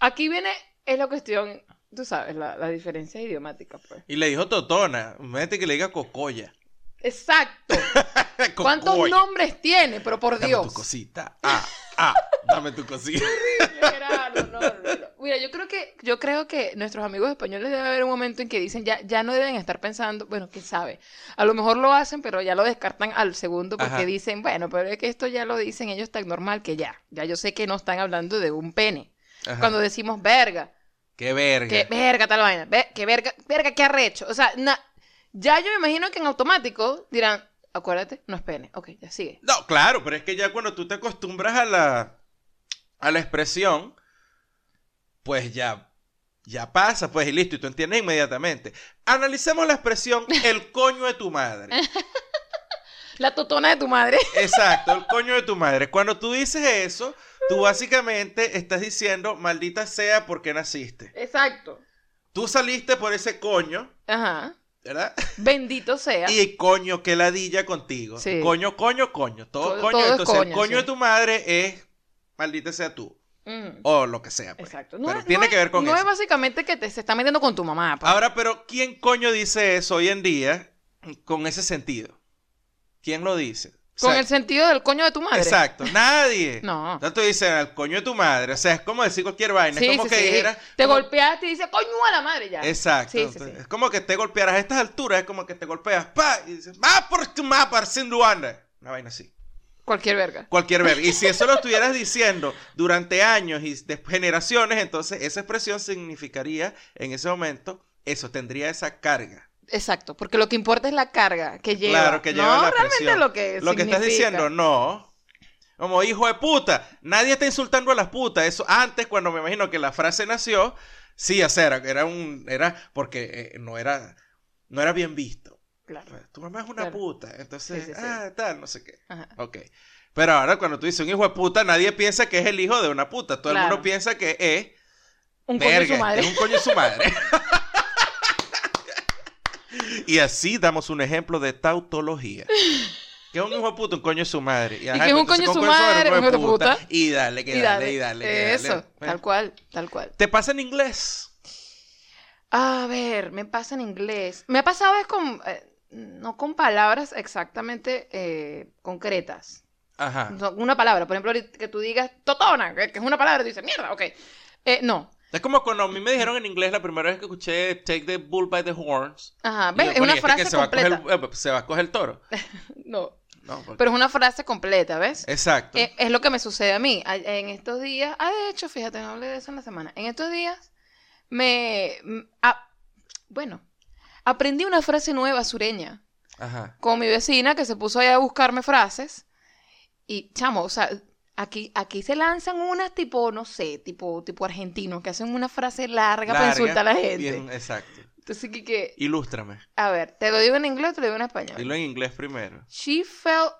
Aquí viene, es la cuestión, tú sabes, la, la diferencia idiomática, pues. y le dijo totona, imagínate que le diga cocoya. Exacto. [laughs] ¿Cuántos Cocoya. nombres tiene? Pero por Dame Dios. tu cosita. [laughs] Ah, ah, dame tu cosita. Gerardo, no, no, no. Mira, yo creo que, yo creo que nuestros amigos españoles debe haber un momento en que dicen ya, ya no deben estar pensando, bueno, quién sabe. A lo mejor lo hacen, pero ya lo descartan al segundo porque Ajá. dicen, bueno, pero es que esto ya lo dicen ellos tan normal que ya. Ya yo sé que no están hablando de un pene. Ajá. Cuando decimos verga, Qué verga. que verga tal vaina, ve- que verga, verga, qué arrecho. O sea, na- ya yo me imagino que en automático dirán, acuérdate, no es pene. Ok, ya sigue. No, claro, pero es que ya cuando tú te acostumbras a la, a la expresión, pues ya, ya pasa, pues y listo, y tú entiendes inmediatamente. Analicemos la expresión el [laughs] coño de tu madre. [laughs] La totona de tu madre. [laughs] Exacto, el coño de tu madre. Cuando tú dices eso, tú básicamente estás diciendo, maldita sea, porque naciste? Exacto. Tú saliste por ese coño, Ajá. ¿Verdad? Bendito sea. Y coño, que ladilla contigo. Sí. Coño, coño, coño. Todo, Todo- coño. todo es Entonces, el coño, coño sí. de tu madre es maldita sea tú. Mm, O lo que sea. pues. Exacto. Pero es- tiene es- que ver con no eso. es básicamente que te, se está metiendo con tu mamá. pues. Ahora, pero ¿quién coño dice eso hoy en día con ese sentido? ¿Quién lo dice? Con sea, el sentido del coño de tu madre. Exacto, nadie. [laughs] No. Tanto dicen al coño de tu madre. O sea, es como decir cualquier vaina. Sí, es como sí, que sí. dijera. Te como- golpeaste y dices, coño a la madre ya. Exacto. Sí, sí, sí. Es como que te golpearas a estas alturas, es como que te golpeas, pa, y dices, va por tu mapa, sin Luanda. Una vaina así. Cualquier verga. Cualquier verga. Y si eso lo [laughs] estuvieras diciendo durante años y de generaciones, entonces esa expresión significaría en ese momento, eso tendría esa carga. Exacto. Porque lo que importa es la carga que lleva. Claro, que lleva no la realmente presión. lo que Lo que estás diciendo, no. Como hijo de puta. Nadie está insultando a las putas. Eso antes, cuando me imagino que la frase nació, sí, o sea, era, un. Era porque eh, no era. No era bien visto. Claro. Tu mamá es una Claro. puta. Entonces, Sí, sí, sí. ah, tal, no sé qué. Ajá. Ok. Pero ahora cuando tú dices un hijo de puta, nadie piensa que es el hijo de una puta. Todo el mundo piensa que es. Un coño de verga, su madre. Es un coño de su madre. [laughs] y así damos un ejemplo de tautología. [laughs] Que es un hijo de puta, un coño de su madre. que es un coño de su madre, un hijo de puta. Y dale, que Y dale, dale. y dale. que dale. Eso, Bueno. tal cual, tal cual. ¿Te pasa en inglés? A ver, me pasa en inglés. Me ha pasado es con, eh, no con palabras exactamente eh, concretas. Ajá. No, Una palabra, por ejemplo, ahorita que tú digas totona, que es una palabra, y tú dices, mierda, ok. Eh, no. Es como cuando a mí me dijeron en inglés la primera vez que escuché Take the Bull by the Horns. Ajá, ¿ves? yo Es una "Este frase se va a coger completa. eh, se va a coger el toro. [laughs] No, No, porque- pero es una frase completa, ¿ves? Exacto. Eh, es lo que me sucede a mí. A- En estos días, ah, de hecho, fíjate, no hablé de eso en la semana. En estos días, me. ah, bueno, aprendí una frase nueva sureña Ajá. con mi vecina que se puso ahí a buscarme frases. Y, chamo, o sea, aquí, aquí se lanzan unas tipo, no sé, tipo, tipo argentinos, que hacen una frase larga, para insultar a la gente. bien, exacto. Entonces, que, que, Ilústrame. a ver, ¿te lo digo en inglés o te lo digo en español? Dilo en inglés primero. She fell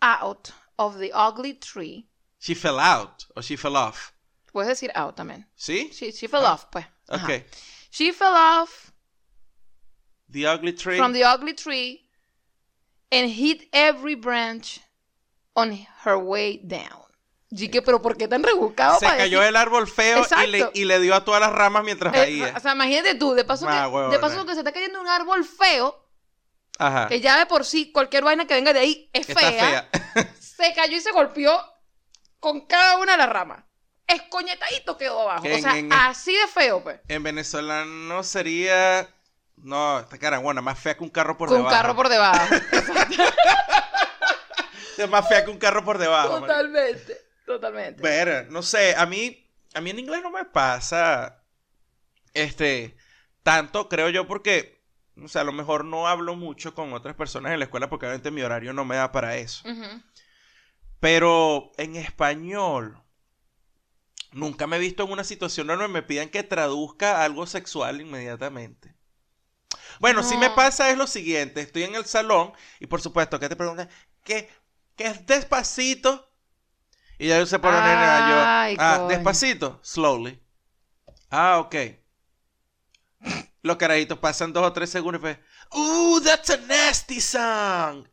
out of the ugly tree. She fell out o she fell off. Puedes decir out también. ¿Sí? She, she fell Ah, off, pues. Ajá. Ok. She fell off The ugly tree. from the ugly tree and hit every branch on her way down. Y que, pero ¿por qué tan rebuscado Se cayó decir- del árbol feo y le, Exacto. y le dio a todas las ramas mientras Eh, caía. o sea, imagínate tú, de paso, Ah, que, huevona. de paso que se está cayendo un árbol feo, Ajá. que ya de por sí cualquier vaina que venga de ahí es fea, fea. [laughs] se cayó y se golpeó con cada una de las ramas. Escoñetadito quedó abajo. O sea, en- así de feo, pues. en Venezuela no sería. No, esta carangona, más fea que un carro por con un debajo. carro por debajo. [laughs] Es más fea que un carro por debajo. totalmente, totalmente. Ver, no sé, a mí, a mí en inglés no me pasa, este, tanto, creo yo, porque, o sea, a lo mejor no hablo mucho con otras personas en la escuela porque obviamente mi horario no me da para eso. Pero en español, nunca me he visto en una situación donde me pidan que traduzca algo sexual inmediatamente. Bueno, sí me No. pasa es lo siguiente, estoy en el salón y por supuesto que te preguntan, ¿qué, qué es despacito? Y ya yo por dónde era yo. Ah, coño. despacito, slowly. Ah, ok. Los carajitos pasan dos o tres segundos y pues, ¡Uh, that's a nasty song!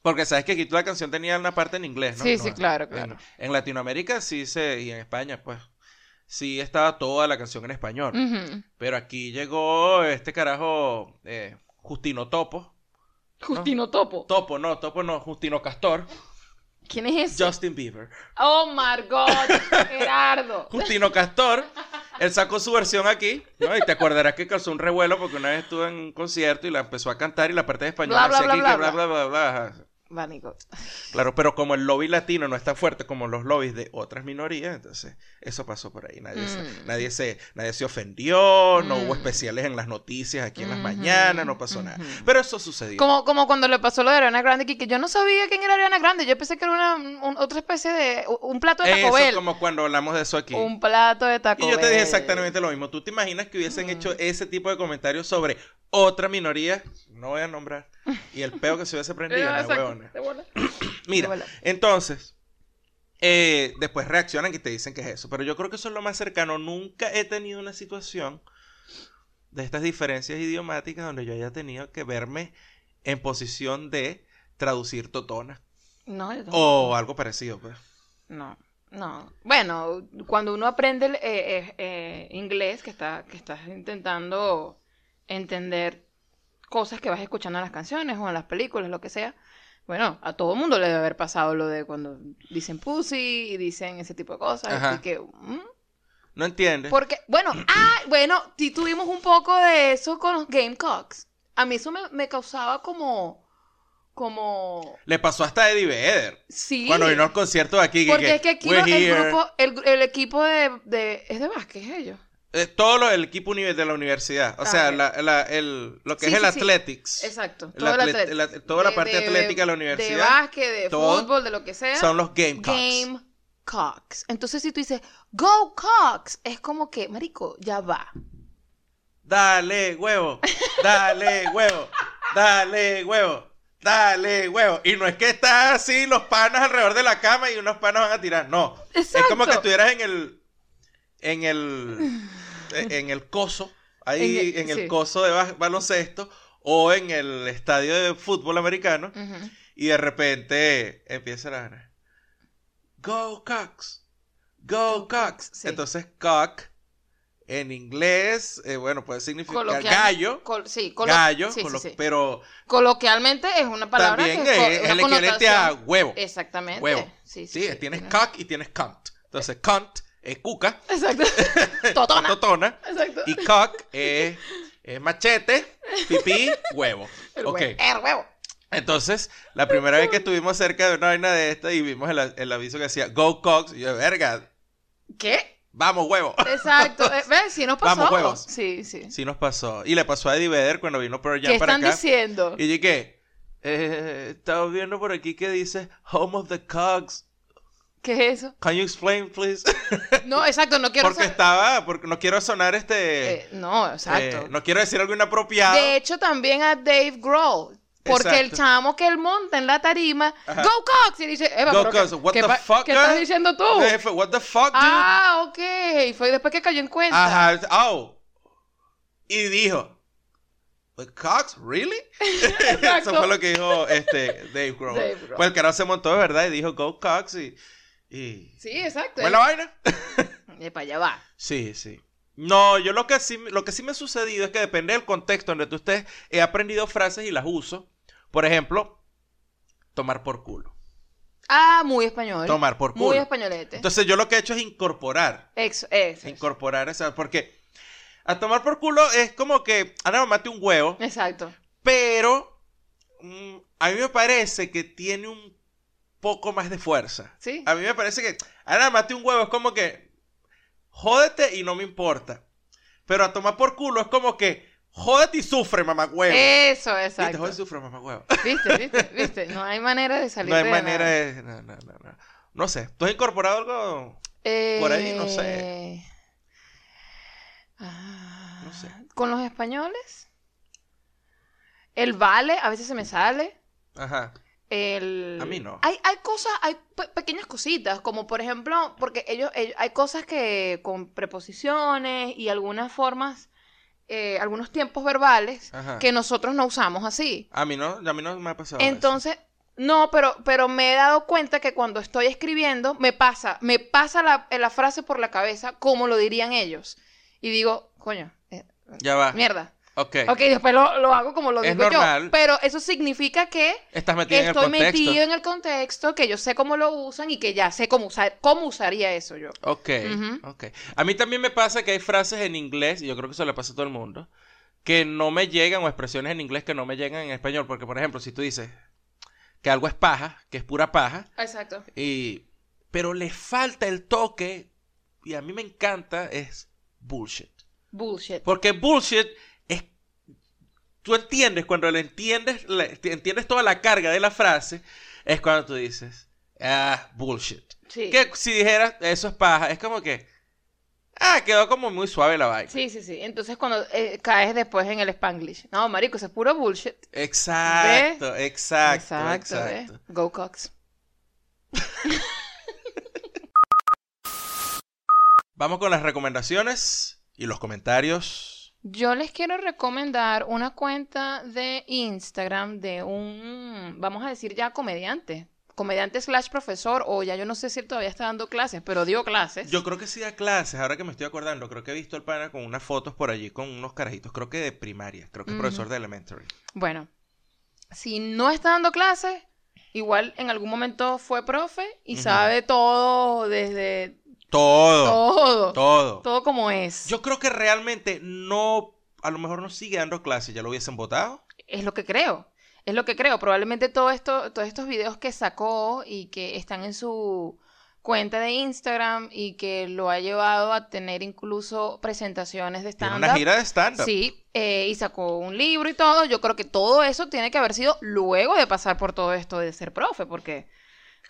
Porque sabes que aquí toda la canción tenía una parte en inglés, ¿no? Sí, No, sí, claro, en- claro. En, Latinoamérica sí se, y en España, pues, sí estaba toda la canción en español. Pero aquí llegó este carajo, eh, Justino Topo. Justino Topo. Topo, no, Topo no, Justino Castor. ¿Quién es ese? Justin Bieber. Oh my God, Gerardo. [laughs] Justino Castor. Él sacó su versión aquí, ¿no? Y te acordarás que causó un revuelo porque una vez estuvo en un concierto y la empezó a cantar y la parte de español Bla, bla, bla, bla, bla, bla, bla. Ajá. Va, Nico. Claro, pero como el lobby latino no es tan fuerte como los lobbies de otras minorías, entonces eso pasó por ahí. Nadie, se, Mm. nadie, se, nadie se ofendió, no hubo Mm. especiales en las noticias aquí en las mañanas, no pasó nada. Pero eso sucedió. Como, como cuando le pasó lo de Ariana Grande, que, que yo no sabía quién era Ariana Grande. Yo pensé que era una, un- otra especie de. Un plato de Taco Eso como cuando hablamos de eso aquí. Un plato de Taco Y yo te dije exactamente lo mismo. ¿Tú te imaginas que hubiesen Mm. hecho ese tipo de comentarios sobre otra minoría? No voy a nombrar. Y el peo que se hubiese prendido, [laughs] no, huevona. [clears throat] Mira, entonces, eh, después reaccionan y te dicen que es eso. Pero yo creo que eso es lo más cercano. Nunca he tenido una situación de estas diferencias idiomáticas donde yo haya tenido que verme en posición de traducir totona. No, yo. O algo parecido, pues. No, no. Bueno, cuando uno aprende eh, eh, eh, inglés, que, está, que estás intentando entender cosas que vas escuchando en las canciones o en las películas, lo que sea, bueno, a todo mundo le debe haber pasado lo de cuando dicen pussy y dicen ese tipo de cosas. Ajá. Y que, mm, ¿No entiendes? porque, bueno, ah, bueno, sí tuvimos un poco de eso con los Gamecocks. A mí eso me, me causaba como, como, Le pasó hasta a Eddie Vedder. sí. Cuando vino al concierto de aquí. que- Porque que, es que aquí "We're lo- el here". grupo, el, el equipo de, de- es de básquet, ellos. Eh, todo lo, el equipo de la universidad. O Ah, sea, ok. la- la- el, lo que Sí, es el sí, sí. athletics. Exacto. Todo el atlet- toda la parte atlética de la De universidad básquet, de todo fútbol, de lo que sea. Son los Gamecocks. Gamecocks. Entonces, si tú dices, Go Cox, es como que, marico, ya va. Dale, huevo. Dale, huevo. Dale, huevo. Dale, huevo. Y no es que está así los panas alrededor de la cama y unos panas van a tirar. No. Es como que estuvieras en el. En el. En el coso. Ahí, En el- en el sí. coso de ba- baloncesto. O en el estadio de fútbol americano. Y de repente empieza la ganar. Go Cox. Go Cox. Cox, sí. Entonces cock en inglés, eh, bueno, puede significar Coloquial- gallo, col- sí, colo- gallo, sí, sí, colo- sí. pero Coloquialmente es una palabra también que es, es es el equivalente a huevo. Exactamente. Huevo. Sí, tienes tiene- cock y tienes cunt. Entonces, cunt es cuca, Exacto. [laughs] Totona. totona, Exacto. y cock es, es machete, pipí, [laughs] huevo. El Ok. huevo. El huevo. Entonces, la primera vez que estuvimos cerca de una vaina de esta y vimos el, el aviso que decía Go Cox, y yo, verga, ¿Qué? vamos huevo. Exacto. [laughs] Eh, ¿Ves? Sí nos pasó. Vamos, huevos. Sí, sí. Sí nos pasó. Y le pasó a Eddie Vedder cuando vino por allá ¿Qué para están acá. diciendo? Y dije, eh, estaba viendo por aquí que dice Home of the Cogs. ¿Qué es eso? Can you explain, please? [laughs] No, exacto, no quiero porque saber- estaba, porque no quiero sonar este... Eh, no, exacto. eh, no quiero decir algo inapropiado. De hecho, también a Dave Grohl. Porque el Exacto. chamo que él monta en la tarima, Ajá. Go Cox, y dice, Eva, Go pero ¿qué- Cox, what ¿qué, the fuck, ¿qué estás diciendo tú? What the fuck, dude? Ah, ok. Fue después que cayó en cuenta. Ajá, oh. Y dijo, ¿The Cox? ¿Really? [laughs] Eso Exacto. fue lo que dijo este Dave Grohl. Dave Grohl. Pues el carajo se montó de verdad y dijo Go Cox y... y... Sí, exacto. ¿Fue la vaina? [laughs] Eh, para allá va. Sí, sí. No, yo lo que sí, lo que sí me ha sucedido es que depende del contexto donde tú estés, he aprendido frases y las uso. Por ejemplo, tomar por culo. Ah, muy español. Tomar por Muy culo. españolete. Entonces yo lo que he hecho es incorporar. Ex- eso, Incorporar esa, porque a tomar por culo es como que, Ana, mamate un huevo, Exacto. pero mm, a mí me parece que tiene un poco más de fuerza. Sí. A mí me parece que, Ana, mamate un huevo es como que, jódete y no me importa. Pero a tomar por culo es como que, jódete y sufre, mamá huevo. Eso, Viste, exacto. jódete y sufre, mamá huevo. ¿Viste, viste, viste? No hay manera de salir No hay de manera nada. de... No, no, no, no. No sé, ¿tú has incorporado algo? Por ahí, no sé. Eh, ah, No sé. ¿Con los españoles? El vale, a veces se me sale. Ajá. El... A mí no. Hay, hay cosas, hay pe- pequeñas cositas, como por ejemplo, porque ellos, ellos- hay cosas que con preposiciones y algunas formas, eh, algunos tiempos verbales Ajá. que nosotros no usamos así. A mí no, a mí no me ha pasado eso. Entonces, no, pero, pero me he dado cuenta que cuando estoy escribiendo, me pasa, me pasa la, la frase por la cabeza como lo dirían ellos. Y digo, coño, eh, Ya va. mierda. Ok. Ok, después lo, lo hago como lo Es digo normal. yo. Pero eso significa que Estás metido en el estoy contexto. metido en el contexto, que yo sé cómo lo usan y que ya sé cómo, usar, cómo usaría eso yo. Ok, Ujú. ok. A mí también me pasa que hay frases en inglés, y yo creo que eso le pasa a todo el mundo, que no me llegan, o expresiones en inglés que no me llegan en español. Porque, por ejemplo, si tú dices que algo es paja, que es pura paja, Exacto. y... pero le falta el toque, y a mí me encanta, es bullshit. Bullshit. Porque bullshit. Tú entiendes, cuando le entiendes, entiendes toda la carga de la frase, es cuando tú dices, ah, bullshit. Sí. Que si dijeras, eso es paja, es como que, ah, quedó como muy suave la vaina. Sí, sí, sí. Entonces cuando eh, caes después en el spanglish. No, marico, eso es puro bullshit. Exacto, exacto, Exacto, exacto. Go Cox. [laughs] Vamos con las recomendaciones y los comentarios. Yo les quiero recomendar una cuenta de Instagram de un, vamos a decir ya comediante. Comediante slash profesor, o ya yo no sé si él todavía está dando clases, pero dio clases. Yo creo que sí da clases, ahora que me estoy acordando, creo que he visto al pana con unas fotos por allí con unos carajitos, creo que de primaria, creo que es profesor de elementary. Bueno, si no está dando clases, igual en algún momento fue profe y Ujú. sabe todo desde Todo, todo, todo. todo como es. Yo creo que realmente no, a lo mejor no sigue dando clases, ya lo hubiesen votado. Es lo que creo. Es lo que creo. Probablemente todo esto, todos estos videos que sacó y que están en su cuenta de Instagram y que lo ha llevado a tener incluso presentaciones de Tiene una stand-up. gira de stand-up. Sí, eh, y sacó un libro y todo. Yo creo que todo eso tiene que haber sido luego de pasar por todo esto de ser profe, porque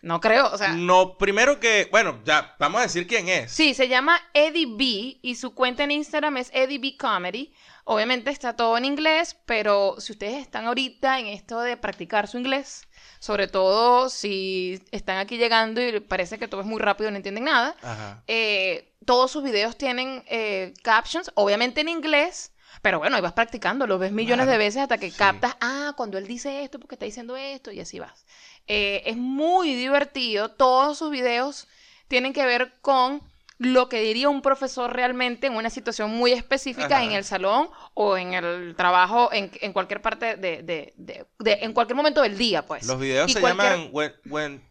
no creo, o sea, No, primero que, bueno, ya, vamos a decir quién es. Sí, se llama Eddie B y su cuenta en Instagram es Eddie B Comedy. Obviamente está todo en inglés, pero si ustedes están ahorita en esto de practicar su inglés, sobre todo si están aquí llegando y parece que todo es muy rápido y no entienden nada, Ajá. eh, todos sus videos tienen eh, captions, obviamente en inglés, pero bueno, ahí vas practicando, lo ves millones Claro, de veces hasta que sí. captas, ah, cuando él dice esto, porque está diciendo esto, y así vas. Eh, es muy divertido, todos sus videos tienen que ver con lo que diría un profesor realmente en una situación muy específica Ajá. en el salón o en el trabajo, en, en cualquier parte de, de- de- de- en cualquier momento del día, pues. Los videos Y se cualquier- llaman when, when-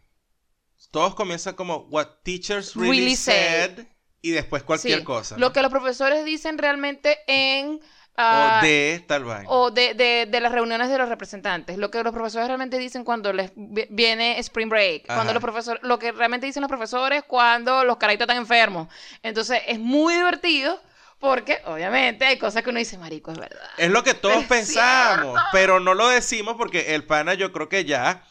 todos comienzan como what teachers really, Really said, said. y después cualquier Sí, cosa. Lo que los profesores dicen realmente en... o ah, de tal vaina. o de, de- de las reuniones de los representantes, lo que los profesores realmente dicen cuando les vi- viene Spring Break, Ajá. cuando los profesores, lo que realmente dicen los profesores cuando los carajitos están enfermos. Entonces es muy divertido porque obviamente hay cosas que uno dice, marico, es verdad. Es lo que todos Es pensamos, cierto. pero no lo decimos porque el pana yo creo que ya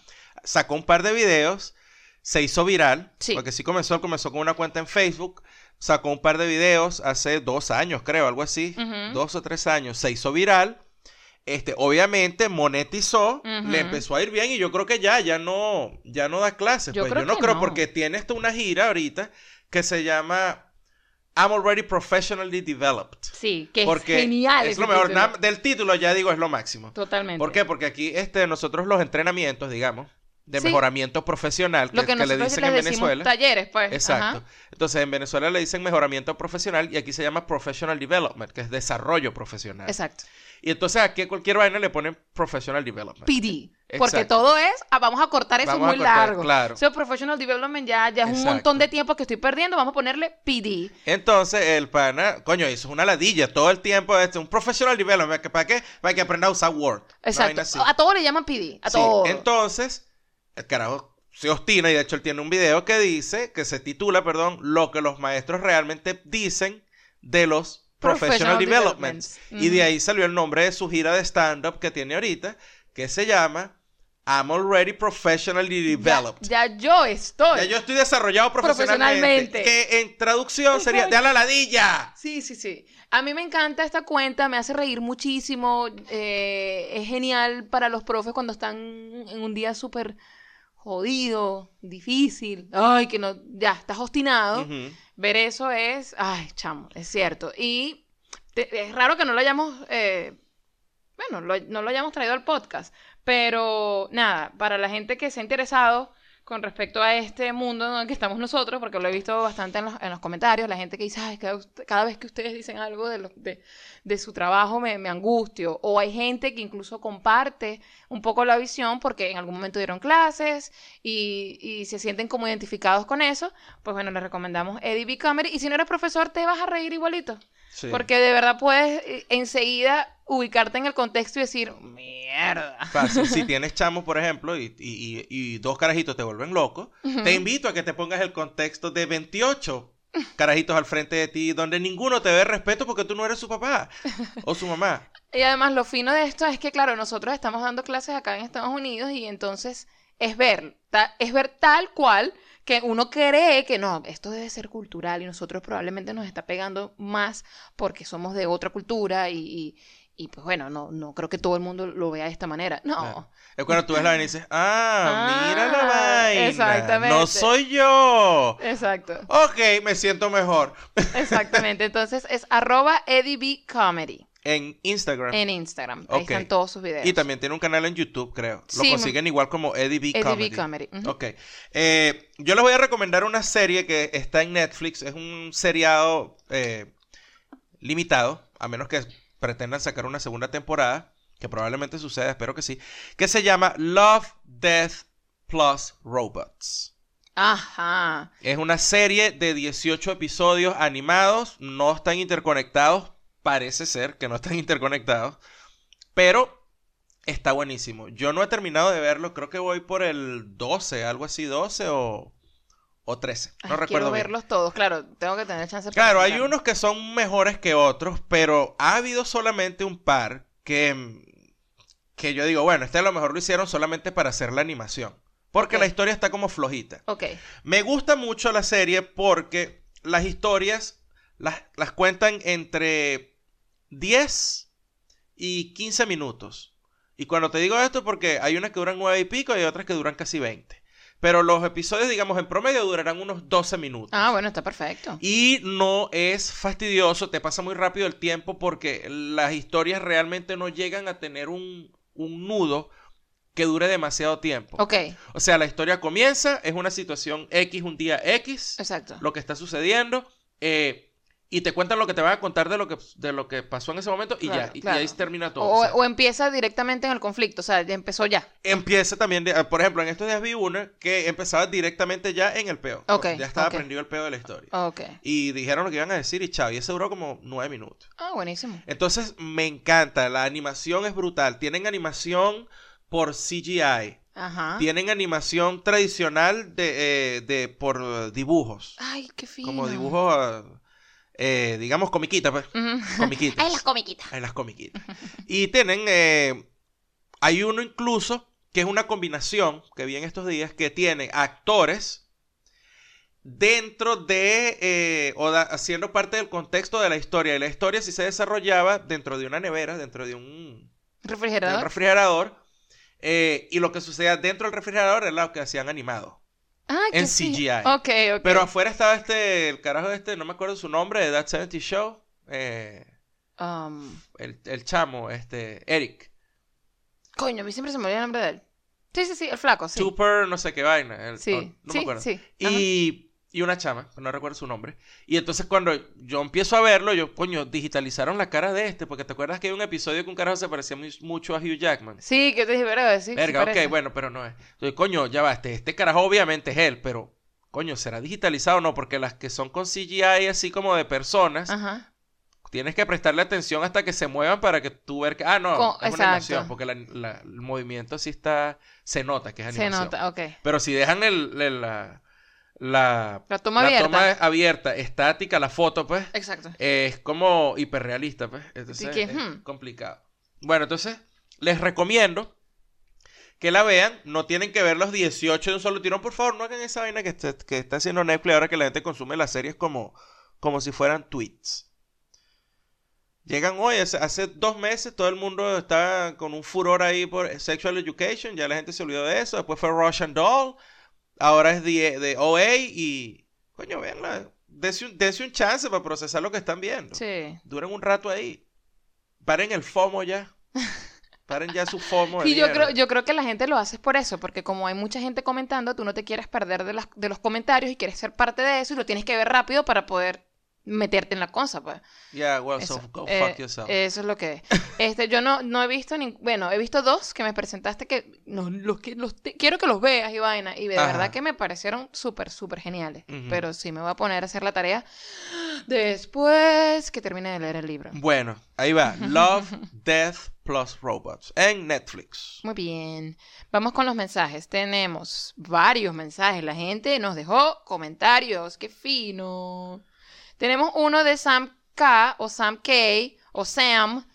sacó un par de videos, se hizo viral, Sí. porque sí comenzó, comenzó con una cuenta en Facebook, sacó un par de videos hace dos años, creo, algo así, dos o tres años, se hizo viral. Este, obviamente monetizó, le empezó a ir bien y yo creo que ya, ya no, ya no da clases. Yo pues. creo yo no que creo no. porque tiene esto una gira ahorita que se llama I'm already professionally developed. Sí, que Porque es genial. es lo mejor. título. Del título ya digo es lo máximo. Totalmente. ¿Por qué? Porque aquí este, nosotros los entrenamientos, digamos, de Sí. mejoramiento profesional, que, Lo que que le dicen en Venezuela. talleres, pues. Exacto. Ajá. Entonces, en Venezuela le dicen mejoramiento profesional y aquí se llama professional development, que es desarrollo profesional. Exacto. Y entonces aquí a cualquier vaina le ponen professional development. PD. Porque Exacto. todo es, ah, vamos a cortar eso Vamos muy cortar, largo. claro. O sea, professional development ya, ya es un montón de tiempo que estoy perdiendo, vamos a ponerle PD. Entonces, el pana, coño, eso es una ladilla todo el tiempo. Este, un professional development, ¿que ¿para qué? Para que aprenda a usar Word. Exacto. A todo le llaman PD. A Sí, todo. Entonces, el carajo se obstina y de hecho él tiene un video que dice, que se titula, perdón, lo que los maestros realmente dicen de los professional, Professional developments. developments. Y de ahí salió el nombre de su gira de stand-up que tiene ahorita, que se llama I'm already professionally developed. ya yo estoy. Ya yo estoy desarrollado profesionalmente. Profesionalmente. Que en traducción sería de a la ladilla. Sí, sí, sí. A mí me encanta esta cuenta, me hace reír muchísimo. eh, es genial para los profes cuando están en un día súper jodido, difícil. Ay, que no, ya, estás obstinado. Ver eso es, ay, chamo, es cierto. Y te- es raro que no lo hayamos, eh, bueno, lo- no lo hayamos traído al podcast, pero nada, para la gente que se ha interesado con respecto a este mundo en el que estamos nosotros, porque lo he visto bastante en los, en los comentarios, la gente que dice, ay, cada, cada vez que ustedes dicen algo de, lo- de, de su trabajo me, angustio, o hay gente que incluso comparte un poco la visión porque en algún momento dieron clases y, y se sienten como identificados con eso, pues bueno, les recomendamos Eddie B. Comedy. Y si no eres profesor, te vas a reír igualito. Sí. Porque de verdad puedes eh, enseguida ubicarte en el contexto y decir, mierda. Fácil. Si [laughs] tienes chamos, por ejemplo, y, y- y- dos carajitos te vuelven loco, te invito a que te pongas el contexto de 28 carajitos al frente de ti, donde ninguno te ve respeto porque tú no eres su papá o su mamá. Y además lo fino de esto es que, claro, nosotros estamos dando clases acá en Estados Unidos y entonces es ver, ta- es ver tal cual que uno cree que no, esto debe ser cultural y nosotros probablemente nos está pegando más porque somos de otra cultura y, y- y, pues bueno, no, no creo que todo el mundo lo vea de esta manera. No. Claro. Es cuando tú ves la vaina y dices, ah, Ah, mira la vaina. exactamente. No soy yo. Exacto, Ok, me siento mejor. [laughs] exactamente. Entonces es arroba Eddie B Comedy En Instagram. en Instagram. Ahí Ok. están todos sus videos. Y también tiene un canal en YouTube, creo. Lo Sí, consiguen igual como Eddie B. Eddie Comedy. B Comedy. ujú. Ok. Eh, yo les voy a recomendar una serie que está en Netflix. Es un seriado eh, limitado, a menos que pretendan sacar una segunda temporada, que probablemente suceda, espero que sí, que se llama Love, Death Plus Robots. Ajá. Es una serie de 18 episodios animados, no están interconectados, parece ser que no están [laughs] interconectados, pero está buenísimo. Yo no he terminado de verlo, creo que voy por el 12, algo así, 12 o, o 13, no Ay, recuerdo Quiero bien. verlos todos, claro, tengo que tener chance Claro, hay unos que son mejores que otros, pero ha habido solamente un par que, que yo digo, bueno, este a lo mejor lo hicieron solamente para hacer la animación, porque la historia está como flojita. Ok, Me gusta mucho la serie porque las historias las, las cuentan entre 10 y 15 minutos. Y cuando te digo esto, porque hay unas que duran 9 y pico y hay otras que duran casi 20. Pero los episodios, digamos, en promedio durarán unos 12 minutos. ah, bueno, está perfecto. Y no es fastidioso, te pasa muy rápido el tiempo porque las historias realmente no llegan a tener un, un nudo que dure demasiado tiempo. Ok, O sea, la historia comienza, es una situación X, un día X, exacto. lo que está sucediendo, eh, y te cuentan lo que te van a contar de lo que, de lo que pasó en ese momento y Claro, ya, y- ahí termina todo. O, o sea, o empieza directamente en el conflicto, o sea, ya empezó ya. empieza también, de- por ejemplo, en estos días vi una que empezaba directamente ya en el peo. Ya estaba ok. aprendido el peo de la historia. Y dijeron lo que iban a decir y chao, y ese duró como nueve minutos. Ah, buenísimo. Entonces, me encanta, la animación es brutal. Tienen animación por CGI. Ajá. Tienen animación tradicional de, eh, de por dibujos. Ay, qué fino. Como dibujos, eh, digamos, comiquitas, pues. Comiquitas. [laughs] Las comiquitas. Ay, las comiquitas. Y tienen, eh, hay uno incluso que es una combinación que vi en estos días que tiene actores dentro de, eh, o da- haciendo parte del contexto de la historia. Y la historia sí se desarrollaba dentro de una nevera, dentro de un, de un Refrigerador. refrigerador. y lo que sucedía dentro del refrigerador era lo que hacían animado. Qué en. CGI. Ok, ok. Pero afuera estaba este, el carajo este, no me acuerdo su nombre, de That 70 Show. eh, Um, el, el chamo, este, Eric. coño, a mí siempre se me olvida el nombre de él. Sí, sí, sí, el flaco, sí. Super no sé qué vaina. el- Sí, no sí, me acuerdo. sí. Ajá. Y, y una chama, no recuerdo su nombre. Y entonces cuando yo empiezo a verlo, yo, coño, digitalizaron la cara de este, porque te acuerdas que hay un episodio que un carajo se parecía muy- mucho a Hugh Jackman. Sí, que te dije, verga, sí. sí Verga, ok, parece. bueno, pero no es. Entonces, coño, ya va, este, este carajo obviamente es él, pero, coño, ¿será digitalizado o no? Porque las que son con CGI así como de personas, Ajá. tienes que prestarle atención hasta que se muevan para que tú ver que, ah, no, Con- es una exacto. animación, porque la- la- el movimiento sí está, se nota que es Se animación. nota, ok. Pero si dejan el, el- la, la, La toma la abierta. toma abierta, estática, la foto, pues, Exacto. es como hiperrealista, pues. Entonces Así que, es hmm. complicado. Bueno, entonces, les recomiendo que la vean. No tienen que ver los 18 de un solo tirón. Por favor, no hagan esa vaina que está, que está haciendo Netflix ahora que la gente consume las series como, como si fueran tweets. Llegan hoy, hace, hace dos meses todo el mundo estaba con un furor ahí por Sexual Education, ya la gente se olvidó de eso, después fue Russian Doll, ahora es de, de OA y, coño, véanla, dense un, dense un chance para procesar lo que están viendo. Sí. Duren un rato ahí. Paren el FOMO ya. Paren ya su FOMO. Y yo creo, yo creo que la gente lo hace por eso, porque como hay mucha gente comentando, tú no te quieres perder de, las, de los comentarios y quieres ser parte de eso y lo tienes que ver rápido para poder meterte en la cosa, pues. Yeah, well, Eso, so go eh, fuck yourself. Eso es lo que es. [laughs] Este, yo no, no he visto ni, bueno, he visto dos que me presentaste que no, los que los te- quiero que los veas y vaina y de Ajá. verdad que me parecieron súper súper geniales. Pero sí me voy a poner a hacer la tarea después que termine de leer el libro. Bueno, ahí va. [laughs] Love, Death plus Robots en Netflix. Muy bien. Vamos con los mensajes. Tenemos varios mensajes. La gente nos dejó comentarios. Qué fino. Tenemos uno de Sam K o Sam K o Sam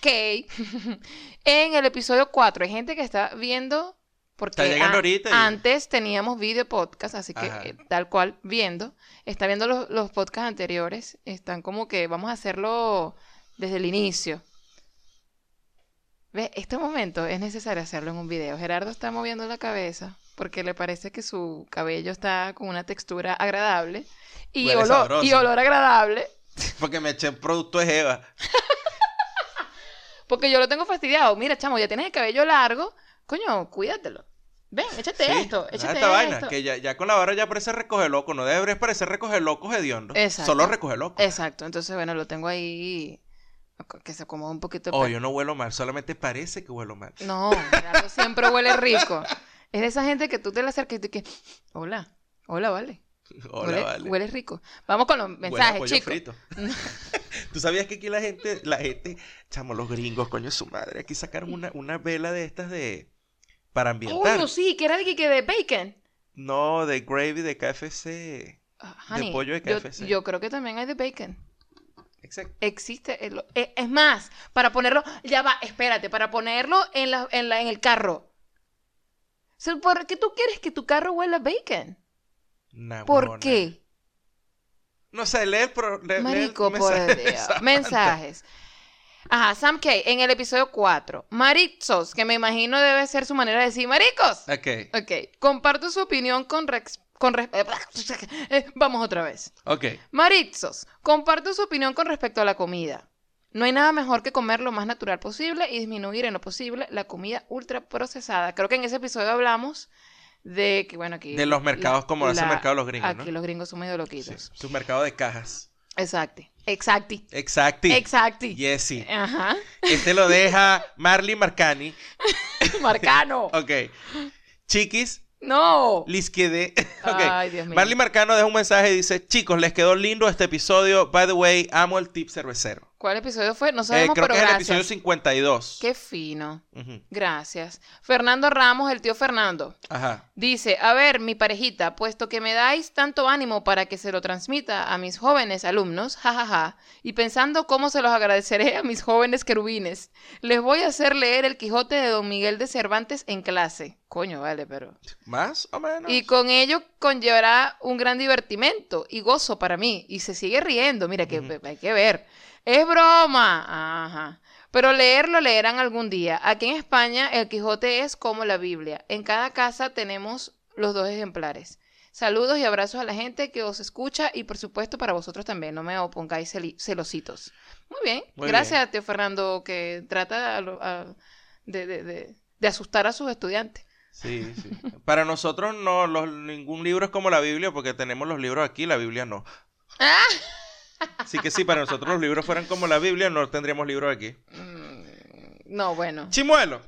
K [laughs] en el episodio 4. Hay gente que está viendo porque Está llegando a- ahorita y- antes teníamos video podcast, así que eh, tal cual viendo. Está viendo los, los podcasts anteriores. Están como que vamos a hacerlo desde el inicio. ¿Ves? Este momento es necesario hacerlo en un video. Gerardo está moviendo la cabeza porque le parece que su cabello está con una textura agradable y, Huele olor, sabroso. y olor agradable. [laughs] Porque me eché producto de Jeva. [laughs] Porque yo lo tengo fastidiado. Mira, chamo, ya tienes el cabello largo. Coño, cuídatelo. Ven, échate Sí, esto, deja échate esta vaina, esto. que ya, ya con la barra ya parece recoger loco. No debe parecer recoger locos hediondo. Exacto. Solo recoger loco. Exacto, entonces bueno, lo tengo ahí que se acomoda un poquito. el Oh, yo no huelo mal, solamente parece que huelo mal. No, Gerardo siempre huele rico. [laughs] Es de esa gente que tú te le acercas y tú que, hola, hola, vale. [laughs] Hola, huele, vale. huele rico. Vamos con los mensajes, chicos. [laughs] [laughs] ¿Tú sabías que aquí la gente, la gente, chamo, los gringos, coño, su madre, aquí sacaron una, una vela de estas de, para ambientar. Coño, sí, que era de, que, de bacon. No, de gravy de KFC. Ah, honey, pollo de KFC. Yo, creo que también hay de bacon. Exacto. Existe. el- eh, es más, para ponerlo, ya va, espérate, para ponerlo en, la, en, la, en el carro. Sea, ¿Por qué tú quieres que tu carro huela a bacon? Nah, ¿Por qué? No sé, lee el, pro, lee- lee el Marico, por mensaje Dios. [laughs] Mensajes. Ajá, Sam K, en el episodio 4. Marizos, que me imagino debe ser su manera de decir maricos. Ok, Ok, comparto su opinión con... Rex, con res- eh, vamos otra vez. ok. Marizos, comparto su opinión con respecto a la comida. No hay nada mejor que comer lo más natural posible y disminuir en lo posible la comida ultra procesada. Creo que en ese episodio hablamos de que, bueno, aquí... De los mercados la- como ese la- mercado los gringos, Aquí ¿no? los gringos son medio Sí, loquitos. su mercado de cajas. Exacto. Exacti. Exacti. Exacti. Yesi. Ajá. Este lo deja Marley Marcani. [laughs] Marcano. Ok. Chiquis, No. les [laughs] quedé. Ok. Ay, Dios mío. Marley Marcano deja un mensaje y dice: Chicos, les quedó lindo este episodio. By the way, amo el tip cervecero. ¿Cuál episodio fue? No Eh, sabemos, creo pero que es el episodio 52. Qué fino. Gracias. Fernando Ramos, el tío Fernando. Ajá. Dice, a ver, mi parejita, puesto que me dais tanto ánimo para que se lo transmita a mis jóvenes alumnos, jajaja, y pensando cómo se los agradeceré a mis jóvenes querubines, les voy a hacer leer el Quijote de Don Miguel de Cervantes en clase. Coño, vale, pero... Más o menos. Y con ello conllevará un gran divertimento y gozo para mí. Y se sigue riendo, mira que hay que ver. Es broma. Ajá. Pero leerlo leerán algún día. Aquí en España el Quijote es como la Biblia. En cada casa tenemos los dos ejemplares. Saludos y abrazos a la gente que os escucha y por supuesto para vosotros también. No me pongáis celi- celositos. Muy bien. Muy Gracias, tío Fernando, que trata a a- de, de- de- de asustar a sus estudiantes. Sí, sí. Para nosotros no, los- ningún libro es como la Biblia porque tenemos los libros aquí, la Biblia no. Así que si para nosotros los libros fueran como la Biblia, no tendríamos libros aquí. Mm, No, bueno, Chimuelo,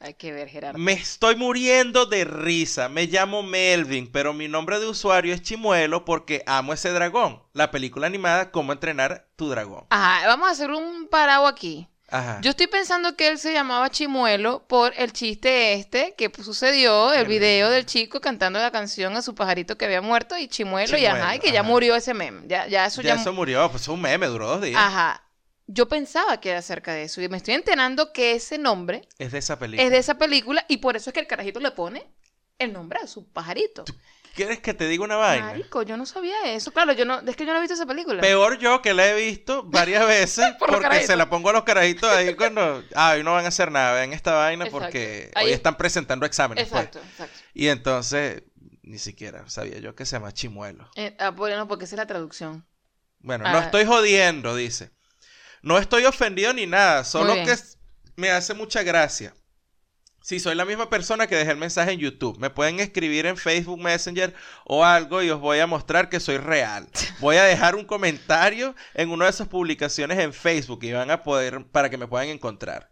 hay que ver, Gerardo. me estoy muriendo de risa. Me llamo Melvin, pero mi nombre de usuario es Chimuelo porque amo ese dragón. La película animada Cómo entrenar tu dragón. Ajá, vamos a hacer un parado aquí. Ajá. Yo estoy pensando que él se llamaba Chimuelo por el chiste este que sucedió, el video del chico cantando la canción a su pajarito que había muerto y Chimuelo, y ajá, y que ya murió ese meme. Ya, ya eso ya ya. eso murió, pues es un meme, duró dos días. Ajá. Yo pensaba que era acerca de eso y me estoy enterando que ese nombre Es de esa película. es de esa película y por eso es que el carajito le pone el nombre a su pajarito. ¿Quieres que te diga una vaina? Marico, yo no sabía eso. Claro, yo no, es que yo no he visto esa película. Peor yo que la he visto varias [laughs] veces Por los porque carajitos. se la pongo a los carajitos ahí cuando, ah, hoy no van a hacer nada, vean esta vaina Exacto. porque Ahí- hoy están presentando exámenes. pues. Exacto, exacto. Y entonces, ni siquiera sabía yo que se llama Chimuelo. Eh, ah, bueno, porque esa es la traducción. Bueno, no Ah. estoy jodiendo, dice. No estoy ofendido ni nada, solo bien. que me hace mucha gracia. Si soy la misma persona que dejé el mensaje en YouTube, me pueden escribir en Facebook Messenger o algo y os voy a mostrar que soy real. [laughs] Voy a dejar un comentario en una de esas publicaciones en Facebook y van a poder para que me puedan encontrar.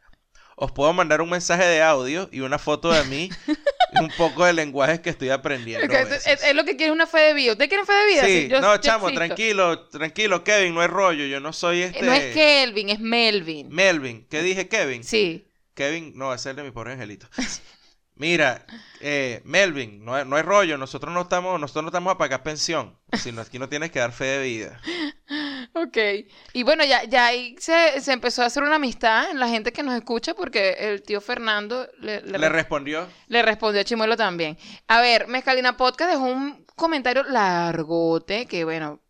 Os puedo mandar un mensaje de audio y una foto de mí y un poco de lenguajes que estoy aprendiendo. Es, lo que quiere una fe de vida. ¿Ustedes quieren fe de vida? Sí, yo- no, yo chamo, tranquilo, tranquilo, Kevin, no es rollo, yo no soy este... No es Kelvin, es Melvin. Melvin, ¿qué dije Kevin? Sí. Kevin, no, ese es el de mi pobre angelito. [laughs] Mira, eh, Melvin, no, no es rollo, nosotros no estamos, nosotros no estamos a pagar pensión, sino aquí no tienes que dar fe de vida. [laughs] Ok. Y bueno, ya, ya ahí se, se empezó a hacer una amistad en la gente que nos escucha porque el tío Fernando le, le, Le respondió, le respondió a Chimuelo también. A ver, Mezcalina Podcast dejó un comentario largote que, bueno,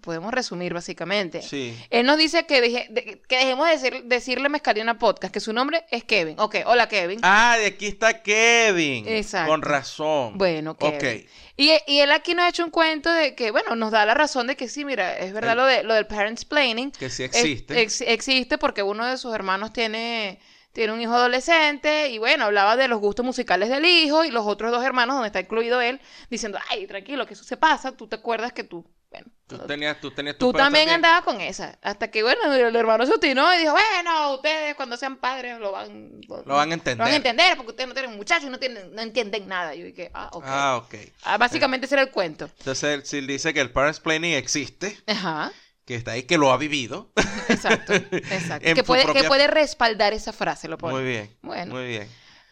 podemos resumir básicamente. sí, Él nos dice que, deje- de- que dejemos de decir- decirle Mezcalina Podcast, que su nombre es Kevin. Ok, hola Kevin. ah, de aquí está Kevin, Exacto. con razón. Bueno, Kevin. Ok, Y, y él aquí nos ha hecho un cuento de que, bueno, nos da la razón de que sí, mira, es verdad El- lo, de, lo del parents planning. que sí existe. existe porque uno de sus hermanos tiene, tiene un hijo adolescente y bueno, hablaba de los gustos musicales del hijo y los otros dos hermanos, donde está incluido él, diciendo, ay, tranquilo, que eso se pasa, tú te acuerdas que tú, bueno, Tú tenías, tú tenías tu tú también andabas con esa. Hasta que, bueno, el hermano se obstinó y dijo, bueno, ustedes cuando sean padres lo van, Lo van a lo van a entender. entender porque ustedes no tienen muchachos y no, tienen, no entienden nada. Y yo dije, ah, ok. Ah, ok. Ah, básicamente ese era el cuento. Entonces, él dice que el parents planning existe, Ajá, que está ahí, que lo ha vivido. exacto, [laughs] exacto. Que, puede, que puede respaldar esa frase, lo pone. Muy bien, Bueno. muy bien.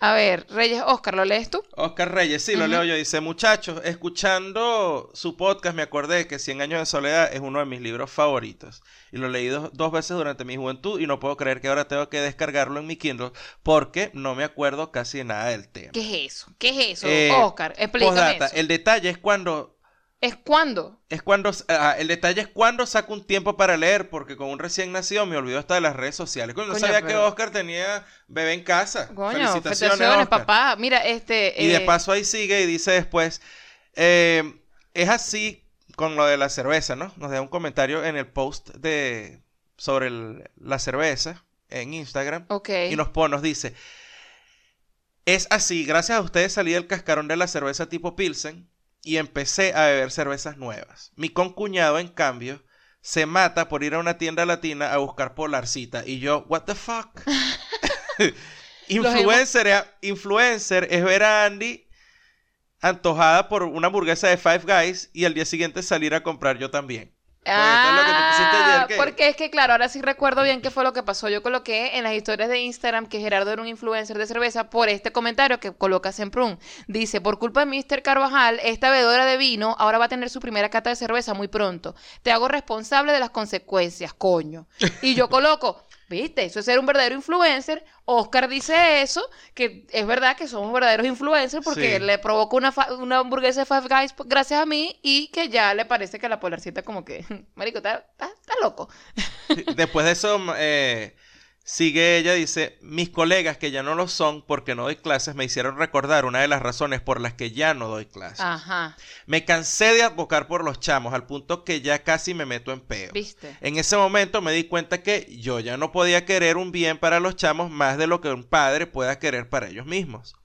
A ver, Reyes Oscar, ¿lo lees tú? Oscar Reyes, sí, lo leo yo. Dice, muchachos, escuchando su podcast me acordé que Cien años de soledad es uno de mis libros favoritos. Y lo leí dos, dos veces durante mi juventud y no puedo creer que ahora tengo que descargarlo en mi Kindle porque no me acuerdo casi de nada del tema. ¿Qué es eso? ¿Qué es eso? Eh, Oscar, explícame Postdata, eso. el detalle es cuando... ¿Es cuándo? Es cuando, ah, el detalle es cuando saco un tiempo para leer, porque con un recién nacido me olvido hasta de las redes sociales. Coño, no sabía que Oscar tenía bebé en casa. Coño, felicitaciones, felicitaciones, papá. Mira, este... Y de eh, paso ahí sigue y dice después, eh, es así con lo de la cerveza, ¿no? Nos da un comentario en el post de sobre el- la cerveza en Instagram Ok. y nos pone, nos dice, Es así, gracias a ustedes salí del cascarón de la cerveza tipo Pilsen y empecé a beber cervezas nuevas. Mi concuñado, en cambio, se mata por ir a una tienda latina a buscar polarcita y yo, what the fuck? [laughs] influencer, influencer es ver a Andy antojada por una hamburguesa de Five Guys y al día siguiente salir a comprar yo también. Pues lo que ayer, Ah, que- porque es que claro, ahora sí recuerdo bien qué fue lo que pasó. Yo coloqué en las historias de Instagram que Gerardo era un influencer de cerveza por este comentario que coloca Semprún. Dice, por culpa de Mr. Carvajal, esta bebedora de vino ahora va a tener su primera cata de cerveza muy pronto. Te hago responsable de las consecuencias, coño. Y yo coloco, viste, eso es ser un verdadero influencer. Oscar dice eso, que es verdad que somos verdaderos influencers porque Sí. le provoca una, una hamburguesa de Five Guys gracias a mí y que ya le parece que la polarcita como que, [laughs] marico, está, está, está loco. Después de eso, eh, sigue ella, dice, mis colegas que ya no lo son porque no doy clases me hicieron recordar una de las razones por las que ya no doy clases. Ajá, Me cansé de advocar por los chamos al punto que ya casi me meto en peo. viste. En ese momento me di cuenta que yo ya no podía querer un bien para los chamos más de lo que un padre pueda querer para ellos mismos.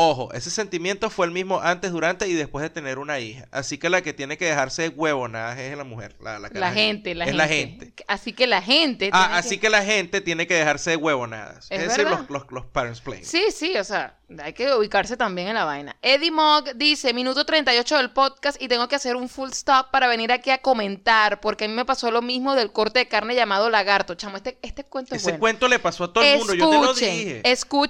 Ojo, ese sentimiento fue el mismo antes, durante y después de tener una hija. Así que la que tiene que dejarse de huevonadas es la mujer. La, la La gente, la es gente. la gente. Así que la gente. Ah, tiene así que... la gente tiene que dejarse de huevonadas. Es Es, decir, los, los, los parents playing. Sí, sí, o sea, hay que ubicarse también en la vaina. Eddie Mogg dice, minuto 38 del podcast y tengo que hacer un full stop para venir aquí a comentar, porque a mí me pasó lo mismo del corte de carne llamado lagarto. Chamo, este, este cuento es Ese bueno. cuento le pasó a todo el mundo, yo te lo dije.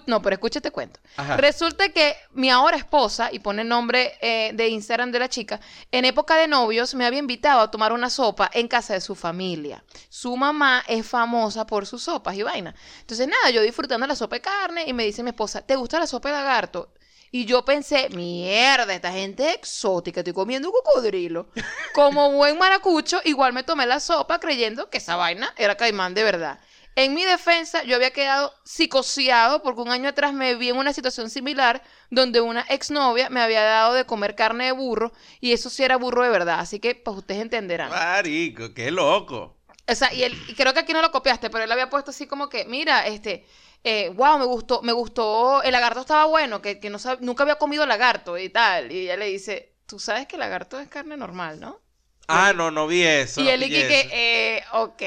no, pero escuche este cuento. Ajá. Resulta que mi ahora esposa, y pone el nombre eh, de Instagram de la chica, en época de novios me había invitado a tomar una sopa en casa de su familia. Su mamá es famosa por sus sopas y vaina. Entonces, nada, yo disfrutando la sopa de carne y me dice mi esposa, ¿te gusta la sopa lagarto? Y yo pensé, mierda, esta gente es exótica, estoy comiendo cocodrilo. [laughs] Como buen maracucho, igual me tomé la sopa creyendo que esa vaina era caimán de verdad. En mi defensa, yo había quedado psicoseado porque un año atrás me vi en una situación similar donde una exnovia me había dado de comer carne de burro y eso sí era burro de verdad. Así que, pues ustedes entenderán. Marico, qué loco. O sea, y, él, y creo que aquí no lo copiaste, pero él había puesto así como que, mira, este, eh, wow, me gustó, me gustó, el lagarto estaba bueno, que, que no sab- nunca había comido lagarto y tal. Y ella le dice, tú sabes que el lagarto es carne normal, ¿no? Ah, no, no vi eso. y no él y vi que, eh, ok.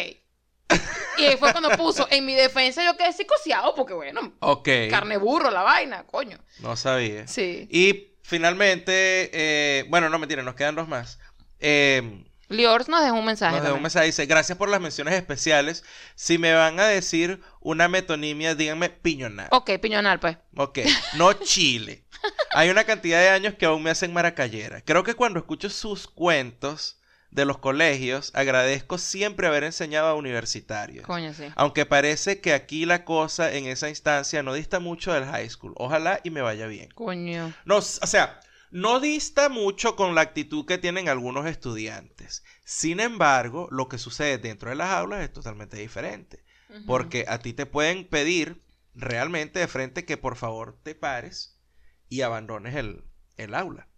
Y ahí fue cuando puso, en mi defensa yo quedé psicoseado porque, bueno, Ok. carne burro, la vaina, coño. No sabía. Sí. Y finalmente, eh, bueno, no mentira, nos quedan dos más. Eh, Liors nos dejó un mensaje. nos dejó un mensaje, dice, gracias por las menciones especiales. Si me van a decir una metonimia, díganme piñonada. Ok, piñonal, pues. Ok, no Chile. Hay una cantidad de años que aún me hacen maracayera. Creo que cuando escucho sus cuentos de los colegios, agradezco siempre haber enseñado a universitarios. Coño, sí. Aunque parece que aquí la cosa en esa instancia no dista mucho del high school. Ojalá y me vaya bien. Coño. No, o sea, no dista mucho con la actitud que tienen algunos estudiantes. Sin embargo, lo que sucede dentro de las aulas es totalmente diferente. Porque a ti te pueden pedir realmente de frente que por favor te pares y abandones el, el aula.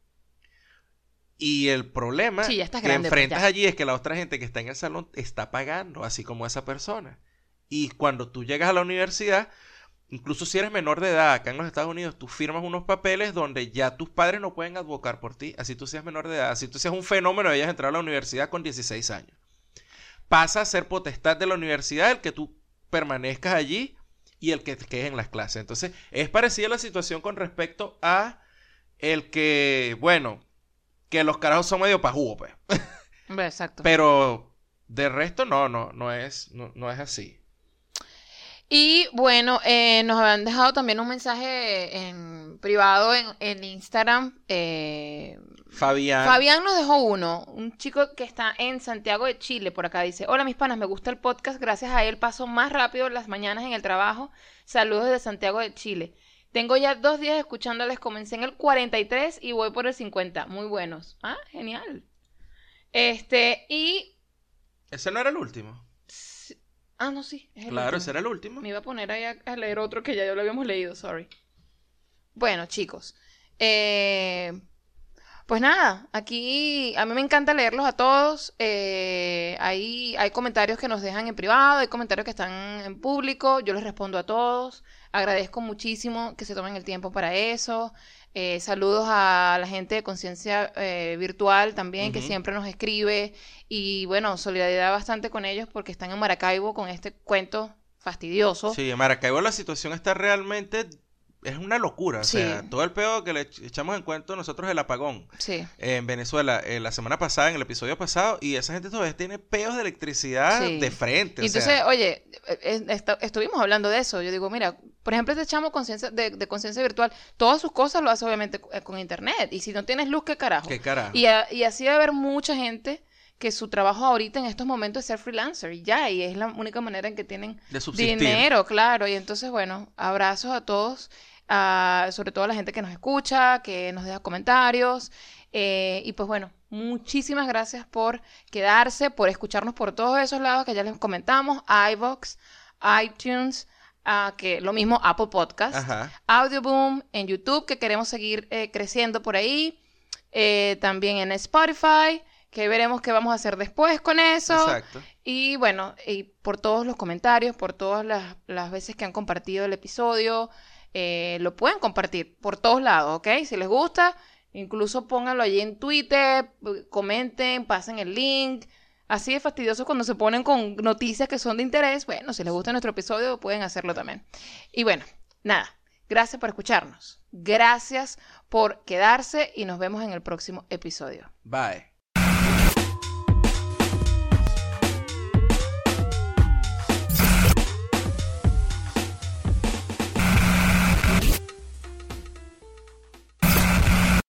Y el problema Sí, que grande, pues, enfrentas allí es que la otra gente que está en el salón está pagando, así como esa persona. Y cuando tú llegas a la universidad, incluso si eres menor de edad acá en los Estados Unidos, tú firmas unos papeles donde ya tus padres no pueden advocar por ti, así tú seas menor de edad, así tú seas un fenómeno y hayas entrado a la universidad con 16 años. Pasa a ser potestad de la universidad el que tú permanezcas allí y el que te quedes en las clases. Entonces, es parecida la situación con respecto a el que, bueno, que los carajos son medio pajugo, pues. Exacto. Pero de resto no, no, no es, no, no es así. Y bueno, eh, nos habían dejado también un mensaje en privado en, en Instagram. eh, Fabián. Fabián nos dejó uno, un chico que está en Santiago de Chile, por acá dice, hola mis panas, me gusta el podcast, gracias a él paso más rápido las mañanas en el trabajo. Saludos desde Santiago de Chile. Tengo ya dos días escuchándoles, comencé en el 43 y voy por el 50. Muy buenos. Ah, genial. Este, y... Ese no era el último. Ah, no, sí. es el Claro, último. ese era el último. Me iba a poner ahí a, a leer otro que ya lo habíamos leído, sorry. Bueno, chicos. eh, Pues nada, aquí a mí me encanta leerlos a todos. eh, hay, hay comentarios que nos dejan en privado, hay comentarios que están en público. Yo les respondo a todos. Agradezco muchísimo que se tomen el tiempo para eso. Eh, saludos a la gente de Conciencia eh, Virtual también, que siempre nos escribe. Y bueno, solidaridad bastante con ellos porque están en Maracaibo con este cuento fastidioso. Sí, en Maracaibo la situación está realmente... Es una locura. O sea, todo el pedo que le ech- echamos en cuenta nosotros el apagón Sí. en Venezuela eh, la semana pasada, en el episodio pasado, y esa gente todavía tiene peos de electricidad Sí. de frente. o Y entonces, sea, oye, eh, eh, esta- estuvimos hablando de eso. Yo digo, mira, por ejemplo, este chamo conciencia de, de conciencia virtual, todas sus cosas lo hace obviamente eh, con internet. Y si no tienes luz, ¿qué carajo? qué carajo. Y, a- y así va a haber mucha gente que su trabajo ahorita en estos momentos es ser freelancer y ya, y es la única manera en que tienen de dinero, claro. Y entonces, bueno, abrazos a todos, sobre todo a la gente que nos escucha, que nos deja comentarios. eh, y pues bueno, muchísimas gracias por quedarse, por escucharnos por todos esos lados que ya les comentamos, iVoox, iTunes, ah, que lo mismo Apple Podcast. Ajá. Audioboom en YouTube, que queremos seguir eh, creciendo por ahí. Eh, también en Spotify, que veremos qué vamos a hacer después con eso. Exacto. Y bueno, y por todos los comentarios, por todas las, las veces que han compartido el episodio, eh, lo pueden compartir por todos lados, ¿ok? Si les gusta, incluso pónganlo allí en Twitter, comenten, pasen el link. Así de fastidioso cuando se ponen con noticias que son de interés. Bueno, si les gusta nuestro episodio, pueden hacerlo también. Y bueno, nada. Gracias por escucharnos. Gracias por quedarse y nos vemos en el próximo episodio. Bye.